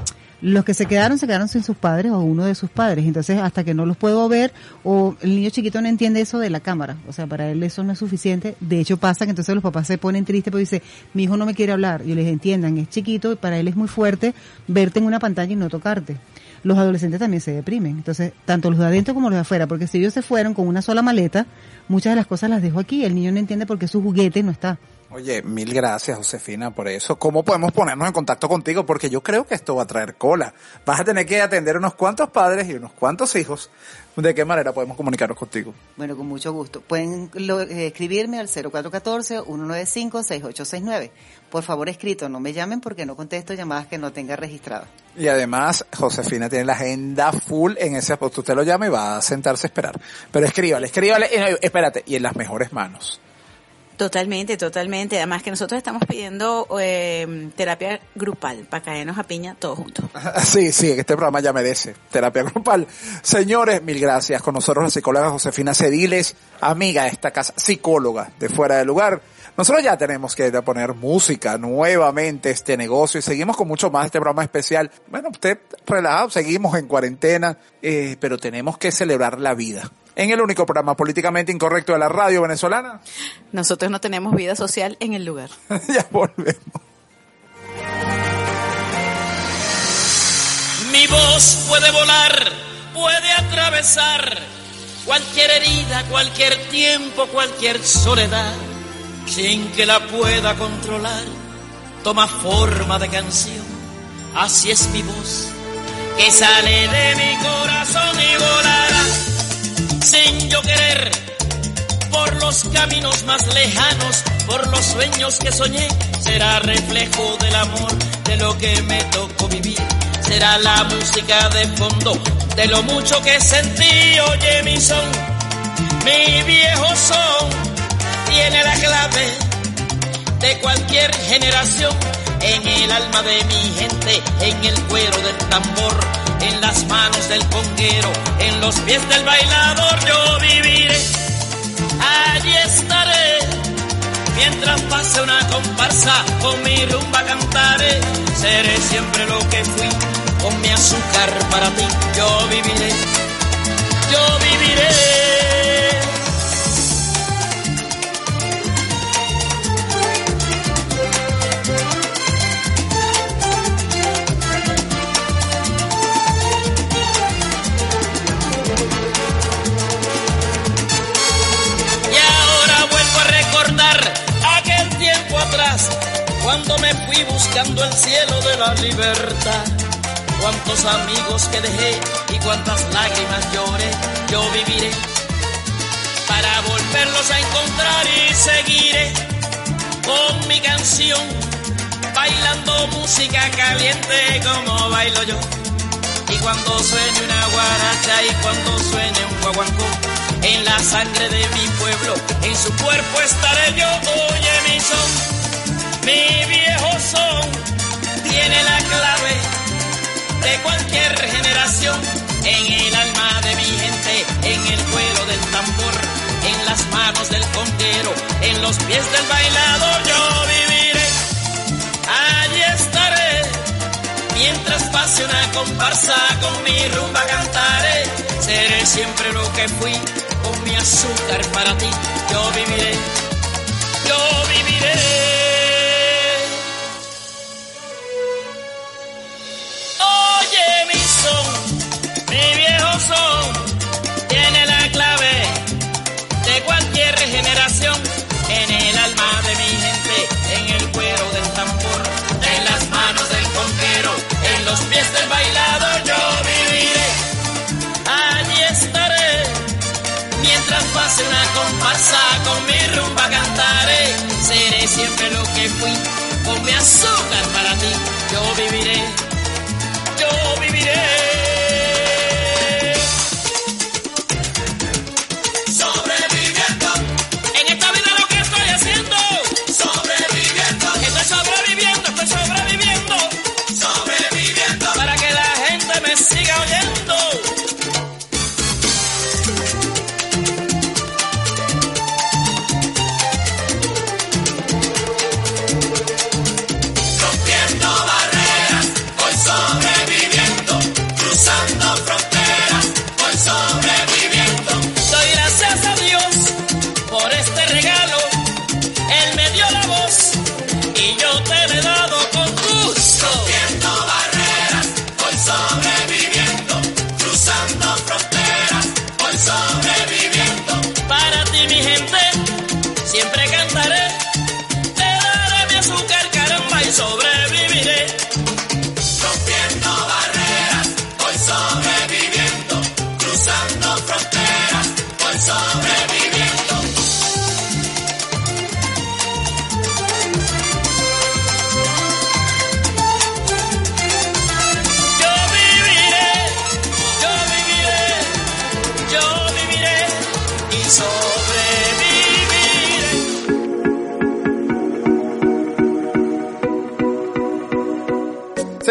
los que se quedaron, se quedaron sin sus padres o uno de sus padres. Entonces, hasta que no los puedo ver, o el niño chiquito no entiende eso de la cámara. O sea, para él eso no es suficiente. De hecho, pasa que entonces los papás se ponen tristes porque dice, mi hijo no me quiere hablar. Y les entiendan, es chiquito, y para él es muy fuerte verte en una pantalla y no tocarte. Los adolescentes también se deprimen. Entonces, tanto los de adentro como los de afuera, porque si ellos se fueron con una sola maleta, muchas de las cosas las dejo aquí. El niño no entiende por qué su juguete no está. Oye, mil gracias, Josefina, por eso. ¿Cómo podemos ponernos en contacto contigo? Porque yo creo que esto va a traer cola. Vas a tener que atender unos cuantos padres y unos cuantos hijos. ¿De qué manera podemos comunicarnos contigo? Bueno, con mucho gusto. Pueden lo- eh, escribirme al 0414-195-6869. Por favor, escrito, no me llamen porque no contesto llamadas que no tenga registradas. Y además, Josefina tiene la agenda full en ese aspecto. Usted lo llama y va a sentarse a esperar. Pero escríbale, escríbale, espérate, y en las mejores manos. Totalmente, totalmente. Además que nosotros estamos pidiendo eh, terapia grupal para caernos a piña todos juntos. Sí, sí, este programa ya merece terapia grupal. Señores, mil gracias. Con nosotros la psicóloga Josefina Cediles, amiga de esta casa, psicóloga de fuera del lugar. Nosotros ya tenemos que poner música nuevamente este negocio y seguimos con mucho más este programa especial. Bueno, usted relajado, seguimos en cuarentena, eh, pero tenemos que celebrar la vida. En el único programa políticamente incorrecto de la radio venezolana. Nosotros no tenemos vida social en el lugar. ya volvemos. Mi voz puede volar, puede atravesar Cualquier herida, cualquier tiempo, cualquier soledad, sin que la pueda controlar, toma forma de canción. Así es mi voz, que sale de mi corazón y volará, sin yo querer, por los caminos más lejanos, por los sueños que soñé, será reflejo del amor, de lo que me tocó vivir. Será la música de fondo de lo mucho que sentí, oye mi son, mi viejo son, tiene la clave de cualquier generación, en el alma de mi gente, en el cuero del tambor, en las manos del conguero, en los pies del bailador, yo viviré, allí estaré. Mientras pase una comparsa, con mi rumba cantaré, seré siempre lo que fui, con mi azúcar para ti, yo viviré, yo viviré. Atrás, cuando me fui buscando el cielo de la libertad. Cuántos amigos que dejé y cuántas lágrimas lloré, yo viviré para volverlos a encontrar y seguiré con mi canción, bailando música caliente como bailo yo. Y cuando suene una guaracha y cuando suene un guaguancó, en la sangre de mi pueblo, en su cuerpo estaré yo. Oye mi son, mi viejo son, tiene la clave de cualquier generación, en el alma de mi gente, en el cuero del tambor, en las manos del conquero, en los pies del bailador, yo viviré, allí estaré. Mientras pase una comparsa con mi rumba cantaré, seré siempre lo que fui, con mi azúcar para ti, yo viviré, rumba cantaré, seré siempre lo que fui, con mi azúcar para ti, yo viviré, yo viviré.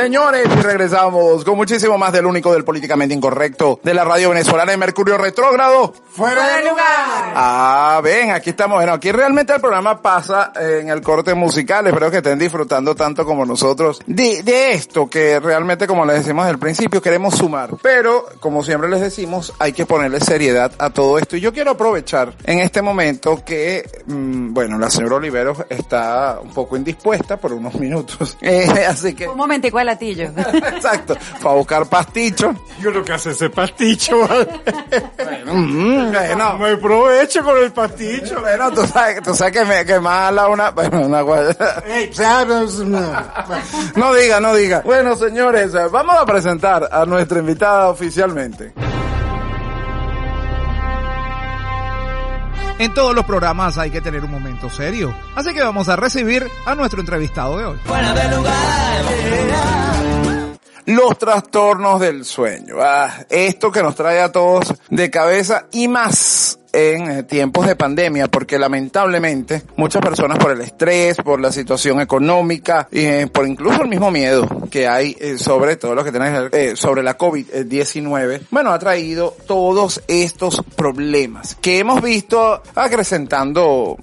Señores, y regresamos con muchísimo más del único del políticamente incorrecto de la radio venezolana de Mercurio Retrógrado. Fuera de lugar. Ah, ven, aquí estamos. Bueno, aquí realmente el programa pasa eh, en el corte musical. Espero que estén disfrutando tanto como nosotros de, de esto que realmente, como les decimos al principio, queremos sumar. Pero, como siempre les decimos, hay que ponerle seriedad a todo esto. Y yo quiero aprovechar en este momento que, mm, bueno, la señora Oliveros está un poco indispuesta por unos minutos. Eh, así que... Un momentico al Exacto, para buscar pasticho. Yo lo que hace ese pasticho. Mm, bueno, Me provecho con el pasticho. bueno, tú sabes, tú sabes que me que mala una, bueno, una no. Diga, no diga. Bueno, señores, vamos a presentar a nuestra invitada oficialmente. En todos los programas hay que tener un momento serio. Así que vamos a recibir a nuestro entrevistado de hoy. Los trastornos del sueño. Ah, esto que nos trae a todos de cabeza y más en eh, tiempos de pandemia, porque lamentablemente muchas personas por el estrés, por la situación económica, eh, por incluso el mismo miedo que hay eh, sobre todo lo que ver, eh, sobre la COVID-19, bueno, ha traído todos estos problemas que hemos visto acrecentando,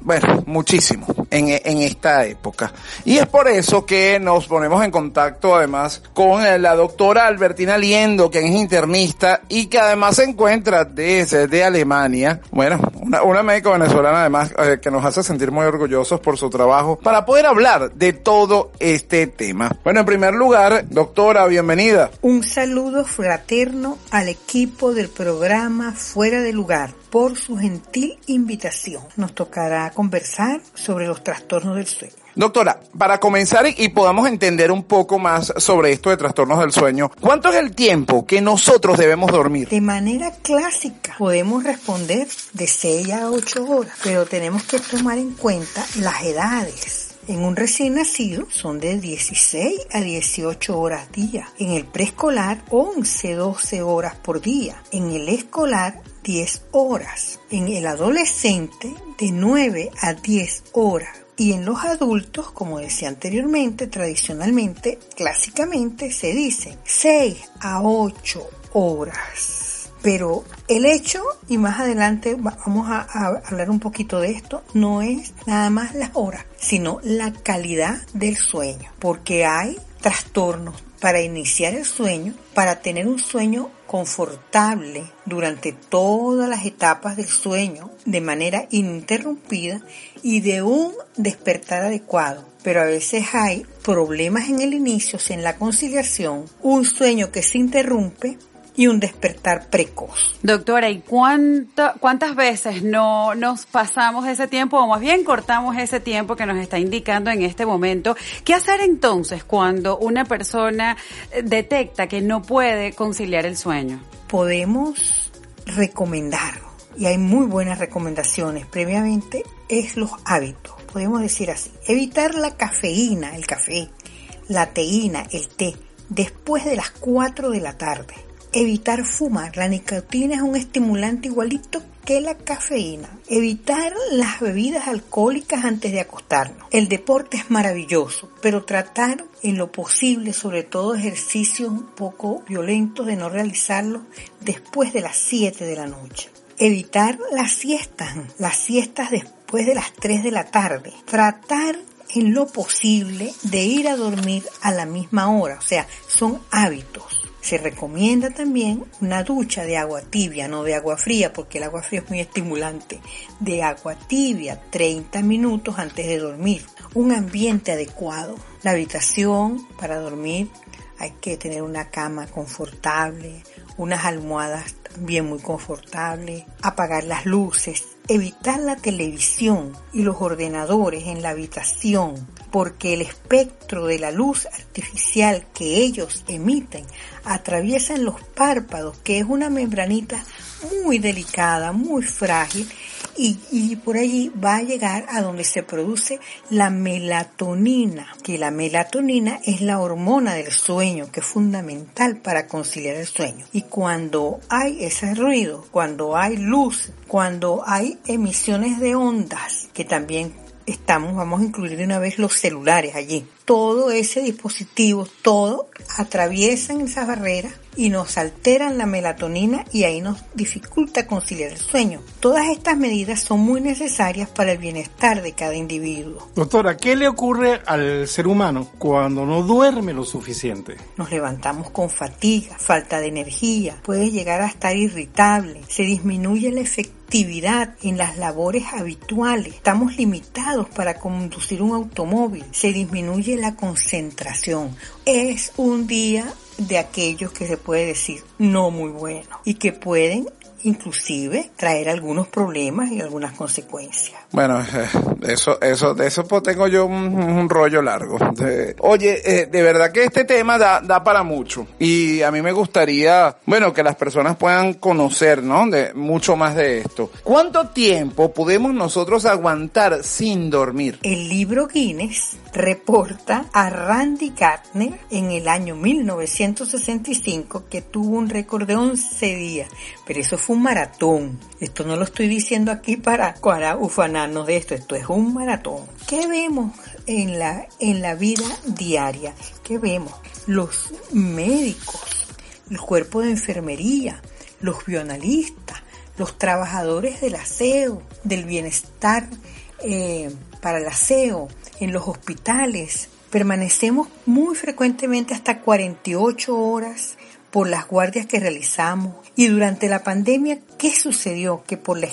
bueno, muchísimo en, en esta época. Y es por eso que nos ponemos en contacto además con eh, la doctora Albertina Liendo, que es internista y que además se encuentra desde de Alemania. Bueno, una, una médico venezolana además eh, que nos hace sentir muy orgullosos por su trabajo para poder hablar de todo este tema. Bueno, en primer lugar, doctora, bienvenida. Un saludo fraterno al equipo del programa Fuera de Lugar por su gentil invitación. Nos tocará conversar sobre los trastornos del sueño. Doctora, para comenzar y, podamos entender un poco más sobre esto de trastornos del sueño, ¿cuánto es el tiempo que nosotros debemos dormir? De manera clásica podemos responder de 6 a 8 horas, pero tenemos que tomar en cuenta las edades. En un recién nacido son de 16 a 18 horas día. En el preescolar 11, 12 horas por día. En el escolar 10 horas. En el adolescente de 9 a 10 horas. Y en los adultos, como decía anteriormente, tradicionalmente, clásicamente se dice 6 a 8 horas. Pero el hecho, y más adelante va- vamos a, a hablar un poquito de esto, no es nada más las horas, sino la calidad del sueño. Porque hay trastornos para iniciar el sueño, para tener un sueño confortable durante todas las etapas del sueño de manera ininterrumpida y de un despertar adecuado. Pero a veces hay problemas en el inicio, en la conciliación, un sueño que se interrumpe y un despertar precoz. Doctora, ¿y cuánta- cuántas veces no nos pasamos ese tiempo o más bien cortamos ese tiempo que nos está indicando en este momento? ¿Qué hacer entonces cuando una persona eh, detecta que no puede conciliar el sueño? podemos recomendar, y hay muy buenas recomendaciones previamente, es los hábitos. Podemos decir así, evitar la cafeína, el café, la teína, el té, después de las 4 de la tarde. Evitar fumar, la nicotina es un estimulante igualito que la cafeína. Evitar las bebidas alcohólicas antes de acostarnos. El deporte es maravilloso, pero tratar en lo posible, sobre todo ejercicios un poco violentos, de no realizarlos después de las 7 de la noche. Evitar las siestas, las siestas después de las 3 de la tarde. Tratar en lo posible de ir a dormir a la misma hora, o sea, son hábitos. Se recomienda también una ducha de agua tibia, no de agua fría, porque el agua fría es muy estimulante. De agua tibia, 30 minutos antes de dormir. Un ambiente adecuado. La habitación para dormir hay que tener una cama confortable, unas almohadas también muy confortables, apagar las luces, evitar la televisión y los ordenadores en la habitación, porque el espectro de la luz artificial que ellos emiten atraviesan los párpados, que es una membranita muy delicada, muy frágil, y, y por allí va a llegar a donde se produce la melatonina, que la melatonina es la hormona del sueño, que es fundamental para conciliar el sueño. Y cuando hay ese ruido, cuando hay luz, cuando hay emisiones de ondas, que también estamos, vamos a incluir de una vez los celulares allí. Todo ese dispositivo, todo atraviesan esas barreras y nos alteran la melatonina y ahí nos dificulta conciliar el sueño. Todas estas medidas son muy necesarias para el bienestar de cada individuo. Doctora, ¿qué le ocurre al ser humano cuando no duerme lo suficiente? Nos levantamos con fatiga, falta de energía, puede llegar a estar irritable, se disminuye la efectividad en las labores habituales, estamos limitados para conducir un automóvil, se disminuye la concentración. Es un día de aquellos que se puede decir no muy bueno y que pueden inclusive traer algunos problemas y algunas consecuencias. Bueno, eh, eso, eso, de eso pues tengo yo un, rollo largo. Oye, eh, de verdad que este tema da, da para mucho. Y a mí me gustaría, bueno, que las personas puedan conocer, ¿no? De, mucho más de esto. ¿Cuánto tiempo podemos nosotros aguantar sin dormir? El libro Guinness reporta a Randy Gardner en el año 1965 que tuvo un récord de 11 días, pero eso fue un maratón. Esto no lo estoy diciendo aquí para, para de esto, esto es un maratón. ¿Qué vemos en la, en la vida diaria? ¿Qué vemos? Los médicos, el cuerpo de enfermería, los bioanalistas, los trabajadores del aseo, del bienestar eh, para el aseo, en los hospitales. Permanecemos muy frecuentemente hasta 48 horas por las guardias que realizamos. Y durante la pandemia, ¿qué sucedió? Que por la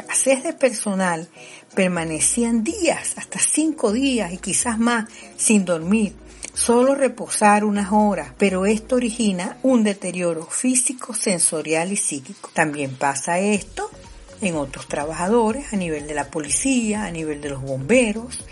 escasez de personal permanecían días, hasta cinco días y quizás más, sin dormir. Solo reposar unas horas, pero esto origina un deterioro físico, sensorial y psíquico. También pasa esto en otros trabajadores, a nivel de la policía, a nivel de los bomberos,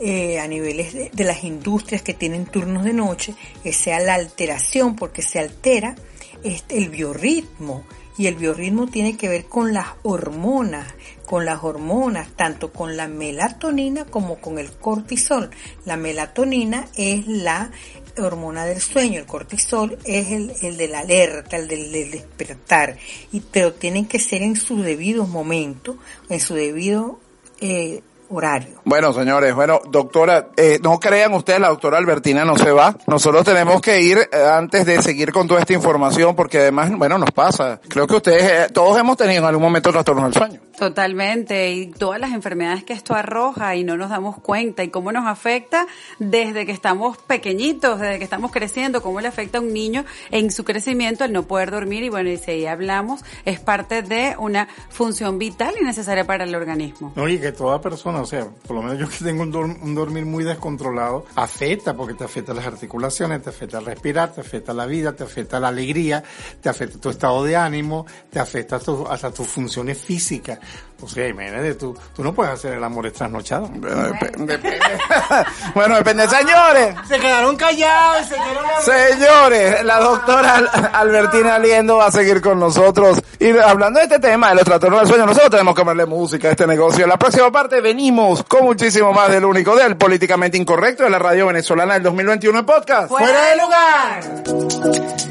eh, a niveles de, las industrias que tienen turnos de noche, que sea la alteración, porque se altera este, el biorritmo. Y el biorritmo tiene que ver con las hormonas, con las hormonas, tanto con la melatonina como con el cortisol. La melatonina es la hormona del sueño, el cortisol es el, el de la alerta, el del, del despertar, y, pero tienen que ser en su debido momento, en su debido eh, horario. Bueno, señores, bueno, doctora, eh, no crean ustedes, la doctora Albertina no se va. Nosotros tenemos que ir eh, antes de seguir con toda esta información porque además, bueno, nos pasa. Creo que ustedes, eh, todos hemos tenido en algún momento trastornos del sueño. Totalmente, y todas las enfermedades que esto arroja y no nos damos cuenta y cómo nos afecta desde que estamos pequeñitos, desde que estamos creciendo, cómo le afecta a un niño en su crecimiento el no poder dormir y bueno, y si ahí hablamos, es parte de una función vital y necesaria para el organismo. Oye, que toda persona, o sea, por lo menos yo que tengo un, dorm- un dormir muy descontrolado, afecta porque te afecta las articulaciones, te afecta el respirar, te afecta la vida, te afecta la alegría, te afecta tu estado de ánimo, te afecta tu- hasta tus funciones físicas. O sea, imagínate, tú, tú no puedes hacer el amor trasnochado. Bueno, dep- depende. bueno, depende, señores. Se quedaron callados, se quedaron Señores, la doctora Al- Albertina Liendo va a seguir con nosotros. Y hablando de este tema, de los trastornos del sueño, nosotros tenemos que ponerle música a este negocio. En la próxima parte venimos con muchísimo más del único del políticamente incorrecto de la radio venezolana del 2021 en podcast. ¡Fuera de lugar!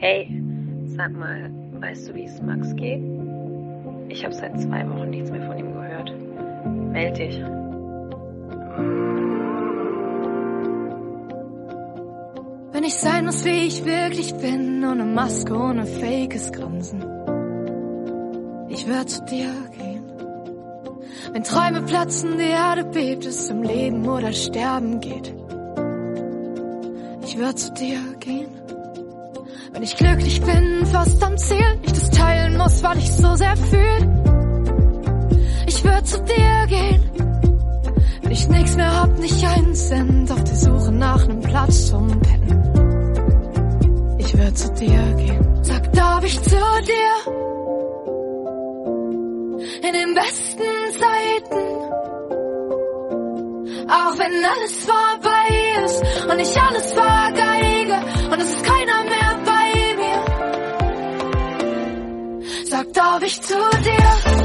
Hey, sag mal, weißt du, wie es Max geht? Ich habe seit zwei Wochen nichts mehr von ihm gehört. Meld dich. Wenn ich sein muss, wie ich wirklich bin, ohne Maske, ohne fakes Grinsen. Ich werde zu dir gehen. Wenn Träume platzen, die Erde bebt, es um Leben oder Sterben geht. Ich werde zu dir gehen. Wenn ich glücklich bin, fast am Ziel, ich das teilen muss, weil ich so sehr fühl. Ich würde zu dir gehen. Wenn ich nichts mehr hab, nicht einen Cent, auf der Suche nach nem Platz zum Pennen. Ich würde zu dir gehen. Sag, darf ich zu dir? In den besten Zeiten. Auch wenn alles vorbei ist und ich alles vergeige Darf ich zu dir?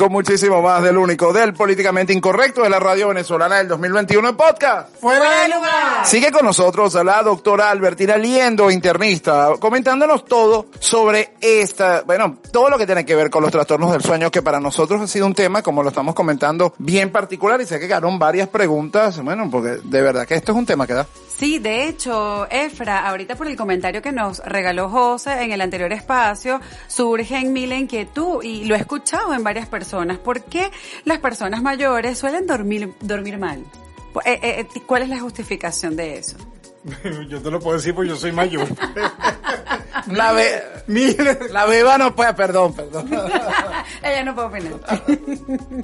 Con muchísimo más del único, del políticamente incorrecto de la radio venezolana del 2021 en podcast. ¡Fuera de lugar! Sigue con nosotros la doctora Albertina Liendo, internista, comentándonos todo sobre esta, bueno, todo lo que tiene que ver con los trastornos del sueño, que para nosotros ha sido un tema, como lo estamos comentando, bien particular y sé que quedaron varias preguntas, bueno, porque de verdad que esto es un tema que da. Sí, de hecho, Efra, ahorita por el comentario que nos regaló José en el anterior espacio, surge en mí la inquietud y lo he escuchado en varias personas. ¿Por qué las personas mayores suelen dormir, dormir mal? Eh, eh, eh, ¿Cuál es la justificación de eso? Yo te lo puedo decir porque yo soy mayor. La, be la beba no puede, perdón, perdón. Ella no puede opinar.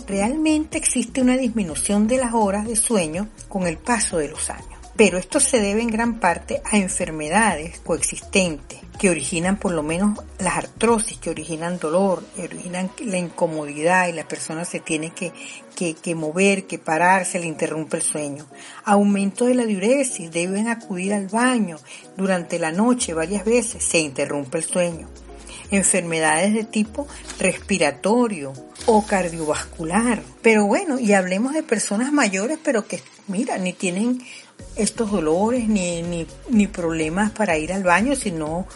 Realmente existe una disminución de las horas de sueño con el paso de los años. Pero esto se debe en gran parte a enfermedades coexistentes que originan por lo menos las artrosis, que originan dolor, que originan la incomodidad y la persona se tiene que, que, que mover, que parar, se le interrumpe el sueño. Aumento de la diuresis, deben acudir al baño durante la noche varias veces, se interrumpe el sueño enfermedades de tipo respiratorio o cardiovascular. Pero bueno, y hablemos de personas mayores, pero que, mira, ni tienen estos dolores ni, ni, problemas para ir al baño, sino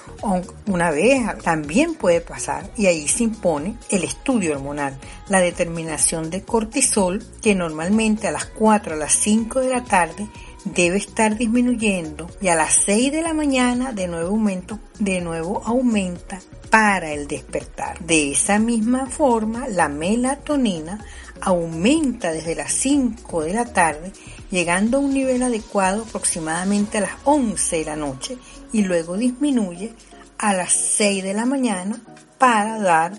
una vez también puede pasar. Y ahí se impone el estudio hormonal, la determinación de cortisol, que normalmente a las 4 a las 5 de la tarde debe estar disminuyendo y a las 6 de la mañana de nuevo, aumento, de nuevo aumenta para el despertar. De esa misma forma, la melatonina aumenta desde las 5 de la tarde, llegando a un nivel adecuado aproximadamente a las 11 de la noche y luego disminuye a las 6 de la mañana para dar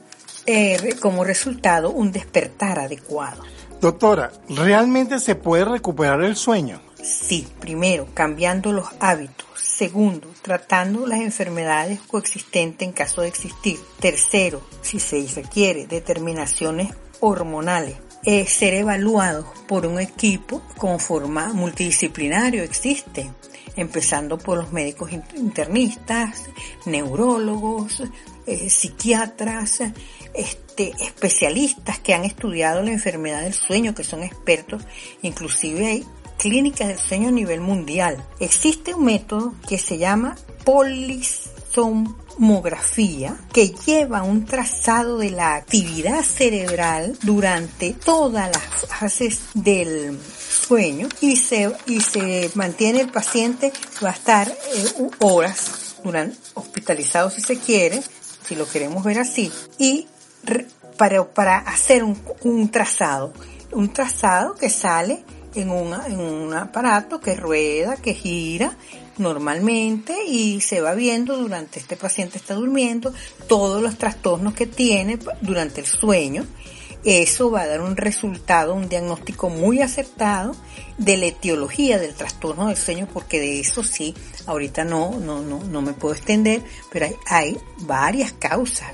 eh, como resultado un despertar adecuado. Doctora, ¿realmente se puede recuperar el sueño? Sí, primero, cambiando los hábitos. Segundo, tratando las enfermedades coexistentes en caso de existir. Tercero, si se requiere determinaciones hormonales. Eh, ser evaluados por un equipo con forma multidisciplinario existe, empezando por los médicos internistas, neurólogos, eh, psiquiatras, este, especialistas que han estudiado la enfermedad del sueño, que son expertos, inclusive hay clínicas del sueño a nivel mundial. Existe un método que se llama polisomografía que lleva un trazado de la actividad cerebral durante todas las fases del sueño y se, y se mantiene el paciente, va a estar eh, horas durante, hospitalizado si se quiere, si lo queremos ver así, y para, para hacer un, un trazado, un trazado que sale en, en un aparato que rueda, que gira normalmente y se va viendo durante este paciente está durmiendo todos los trastornos que tiene durante el sueño. Eso va a dar un resultado, un diagnóstico muy acertado de la etiología del trastorno del sueño, porque de eso sí, ahorita no, no, no, no me puedo extender, pero hay, hay varias causas,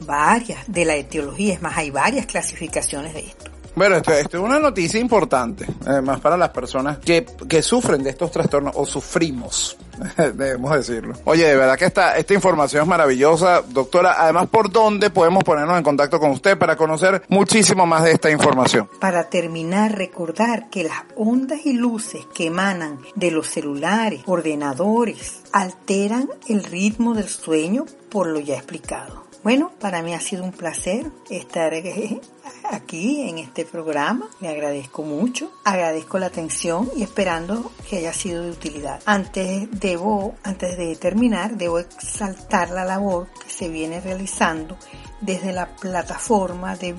varias de la etiología, es más, hay varias clasificaciones de esto. Bueno, esto, es una noticia importante, además para las personas que, que sufren de estos trastornos o sufrimos, debemos decirlo. Oye, de verdad que esta, esta información es maravillosa, doctora. Además, ¿por dónde podemos ponernos en contacto con usted para conocer muchísimo más de esta información? Para terminar, recordar que las ondas y luces que emanan de los celulares, ordenadores, alteran el ritmo del sueño por lo ya explicado. Bueno, para mí ha sido un placer estar eh, aquí en este programa. Le agradezco mucho, agradezco la atención y esperando que haya sido de utilidad. Antes debo, antes de terminar, debo exaltar la labor que se viene realizando desde la plataforma de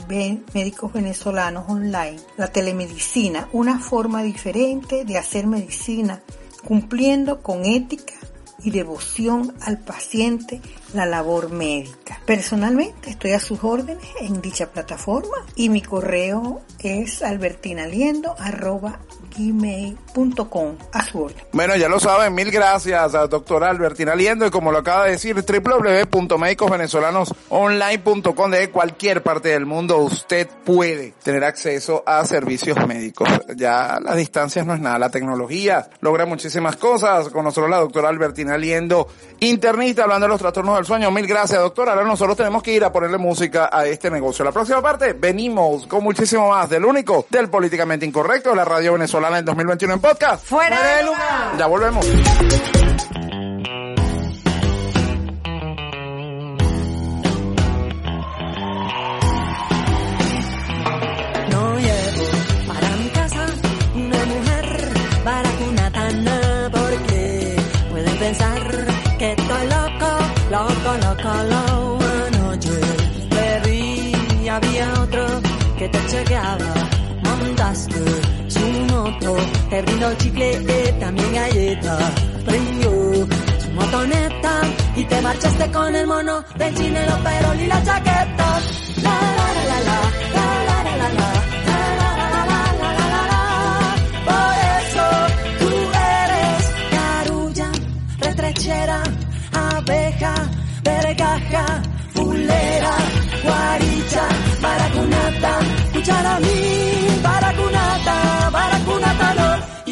médicos venezolanos online, la telemedicina, una forma diferente de hacer medicina, cumpliendo con ética y devoción al paciente la labor médica. Personalmente estoy a sus órdenes en dicha plataforma y mi correo es albertinaliendo.gmail.com a su orden. Bueno, ya lo saben, mil gracias a doctora Albertina Liendo y como lo acaba de decir, www.médicosvenezolanosonline.com de cualquier parte del mundo usted puede tener acceso a servicios médicos. Ya las distancias no es nada, la tecnología logra muchísimas cosas. Con nosotros la doctora Albertina Liendo, internista, hablando de los trastornos del sueño. Mil gracias, doctora. Ahora nosotros tenemos que ir a ponerle música a este negocio. La próxima parte, venimos con muchísimo más del único, del políticamente incorrecto, la radio venezolana en 2021 en podcast. Fuera de lugar. Ya volvemos. Te brindó chicle y también galleta. Prendió su motoneta y te marchaste con el mono del cine, los perol y la chaqueta.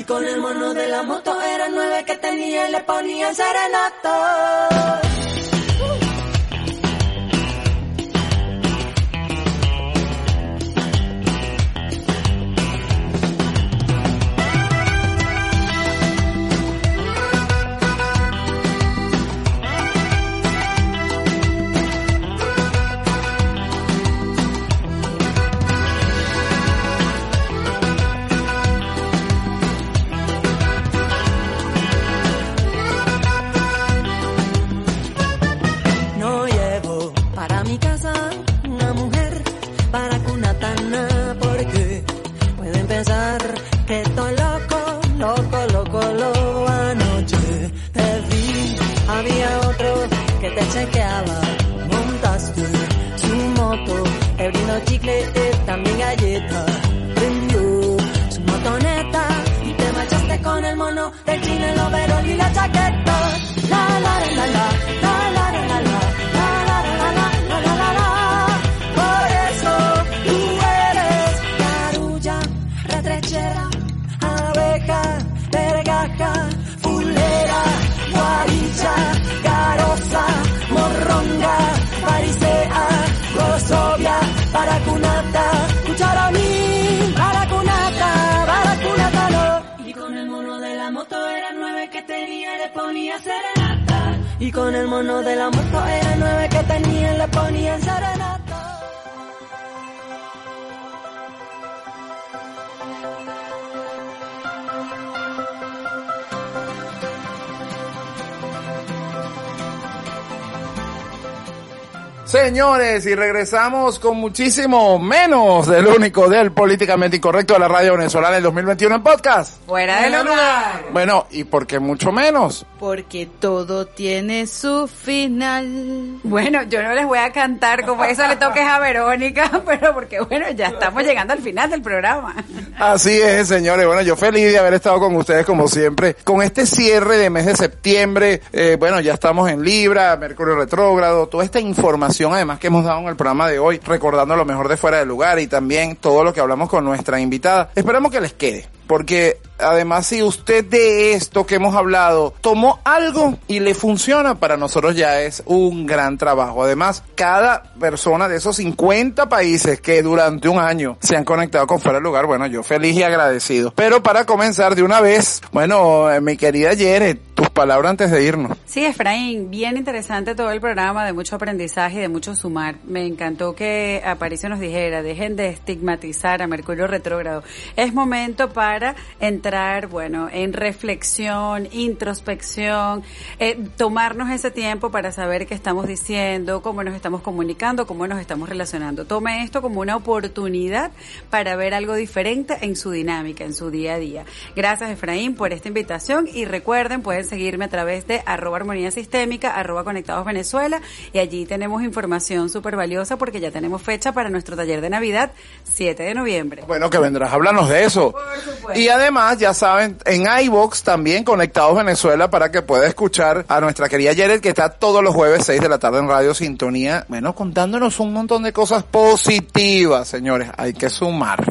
Con el mono de la moto era nueve que tenía y le ponía el serenato. Con el mono de la moto era nueve que tenía, le ponía serenata. Señores, y regresamos con muchísimo menos del único del políticamente incorrecto de la radio venezolana del 2021 en podcast. Fuera de lugar. Bueno, ¿y por qué mucho menos? Porque todo tiene su final. Bueno, yo no les voy a cantar como eso le toques a Verónica, pero porque bueno, ya estamos llegando al final del programa. Así es, señores. Bueno, yo feliz de haber estado con ustedes como siempre. Con este cierre de mes de septiembre, eh, bueno, ya estamos en Libra, Mercurio retrógrado, toda esta información información además que hemos dado en el programa de hoy, recordando lo mejor de fuera del lugar y también todo lo que hablamos con nuestra invitada. Esperamos que les quede porque además si usted de esto que hemos hablado tomó algo y le funciona, para nosotros ya es un gran trabajo. Además, cada persona de esos 50 países que durante un año se han conectado con Fuera del Lugar, bueno, yo feliz y agradecido. Pero para comenzar de una vez, bueno, eh, mi querida Yere, tus palabras antes de irnos. Sí, Efraín, bien interesante todo el programa, de mucho aprendizaje y de mucho sumar. Me encantó que Aparicio nos dijera, dejen de estigmatizar a Mercurio retrógrado. Es momento para entrar, bueno, en reflexión, introspección, eh, tomarnos ese tiempo para saber qué estamos diciendo, cómo nos estamos comunicando, cómo nos estamos relacionando. Tome esto como una oportunidad para ver algo diferente en su dinámica, en su día a día. Gracias, Efraín, por esta invitación y recuerden, pueden seguirme a través de arroba armonía sistémica, arroba conectados Venezuela y allí tenemos información súper valiosa porque ya tenemos fecha para nuestro taller de Navidad, 7 de noviembre. Bueno, que vendrás, háblanos de eso. Y además, ya saben, en iBox también Conectados Venezuela para que pueda escuchar a nuestra querida Jared que está todos los jueves 6 de la tarde en Radio Sintonía, bueno, contándonos un montón de cosas positivas, señores. Hay que sumar.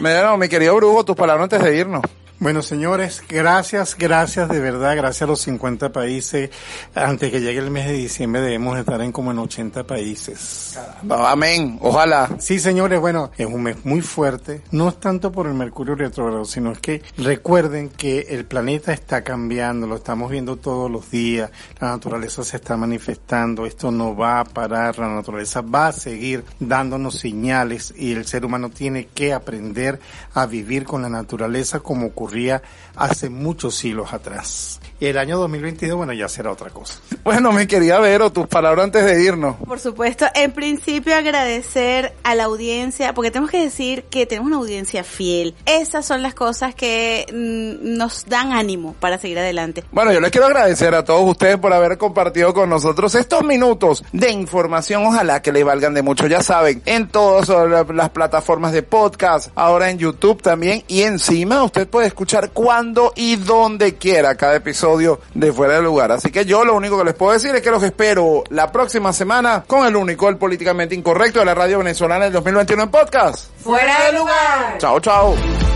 Bueno, mi querido Brujo, tus palabras antes de irnos. Bueno, señores, gracias, gracias de verdad, gracias a los 50 países. Antes que llegue el mes de diciembre debemos estar en como en 80 países. Amén, ojalá. Sí, señores, bueno, es un mes muy fuerte. No es tanto por el Mercurio retrógrado, sino es que recuerden que el planeta está cambiando, lo estamos viendo todos los días. La naturaleza se está manifestando, esto no va a parar, la naturaleza va a seguir dándonos señales y el ser humano tiene que aprender a vivir con la naturaleza como ocurría hace muchos siglos atrás. Y el año 2022, bueno, ya será otra cosa. Bueno, mi querida Vero, tus palabras antes de irnos. Por supuesto, en principio agradecer a la audiencia, porque tenemos que decir que tenemos una audiencia fiel. Esas son las cosas que mm, nos dan ánimo para seguir adelante. Bueno, yo les quiero agradecer a todos ustedes por haber compartido con nosotros estos minutos de información. Ojalá que les valgan de mucho, ya saben, en todas las plataformas de podcast, ahora en YouTube también, y encima usted puede escuchar cuando y donde quiera cada episodio de Fuera de Lugar. Así que yo lo único que les puedo decir es que los espero la próxima semana con el único, el políticamente incorrecto de la radio venezolana del 2021 en podcast. Fuera de lugar. Chao, chao.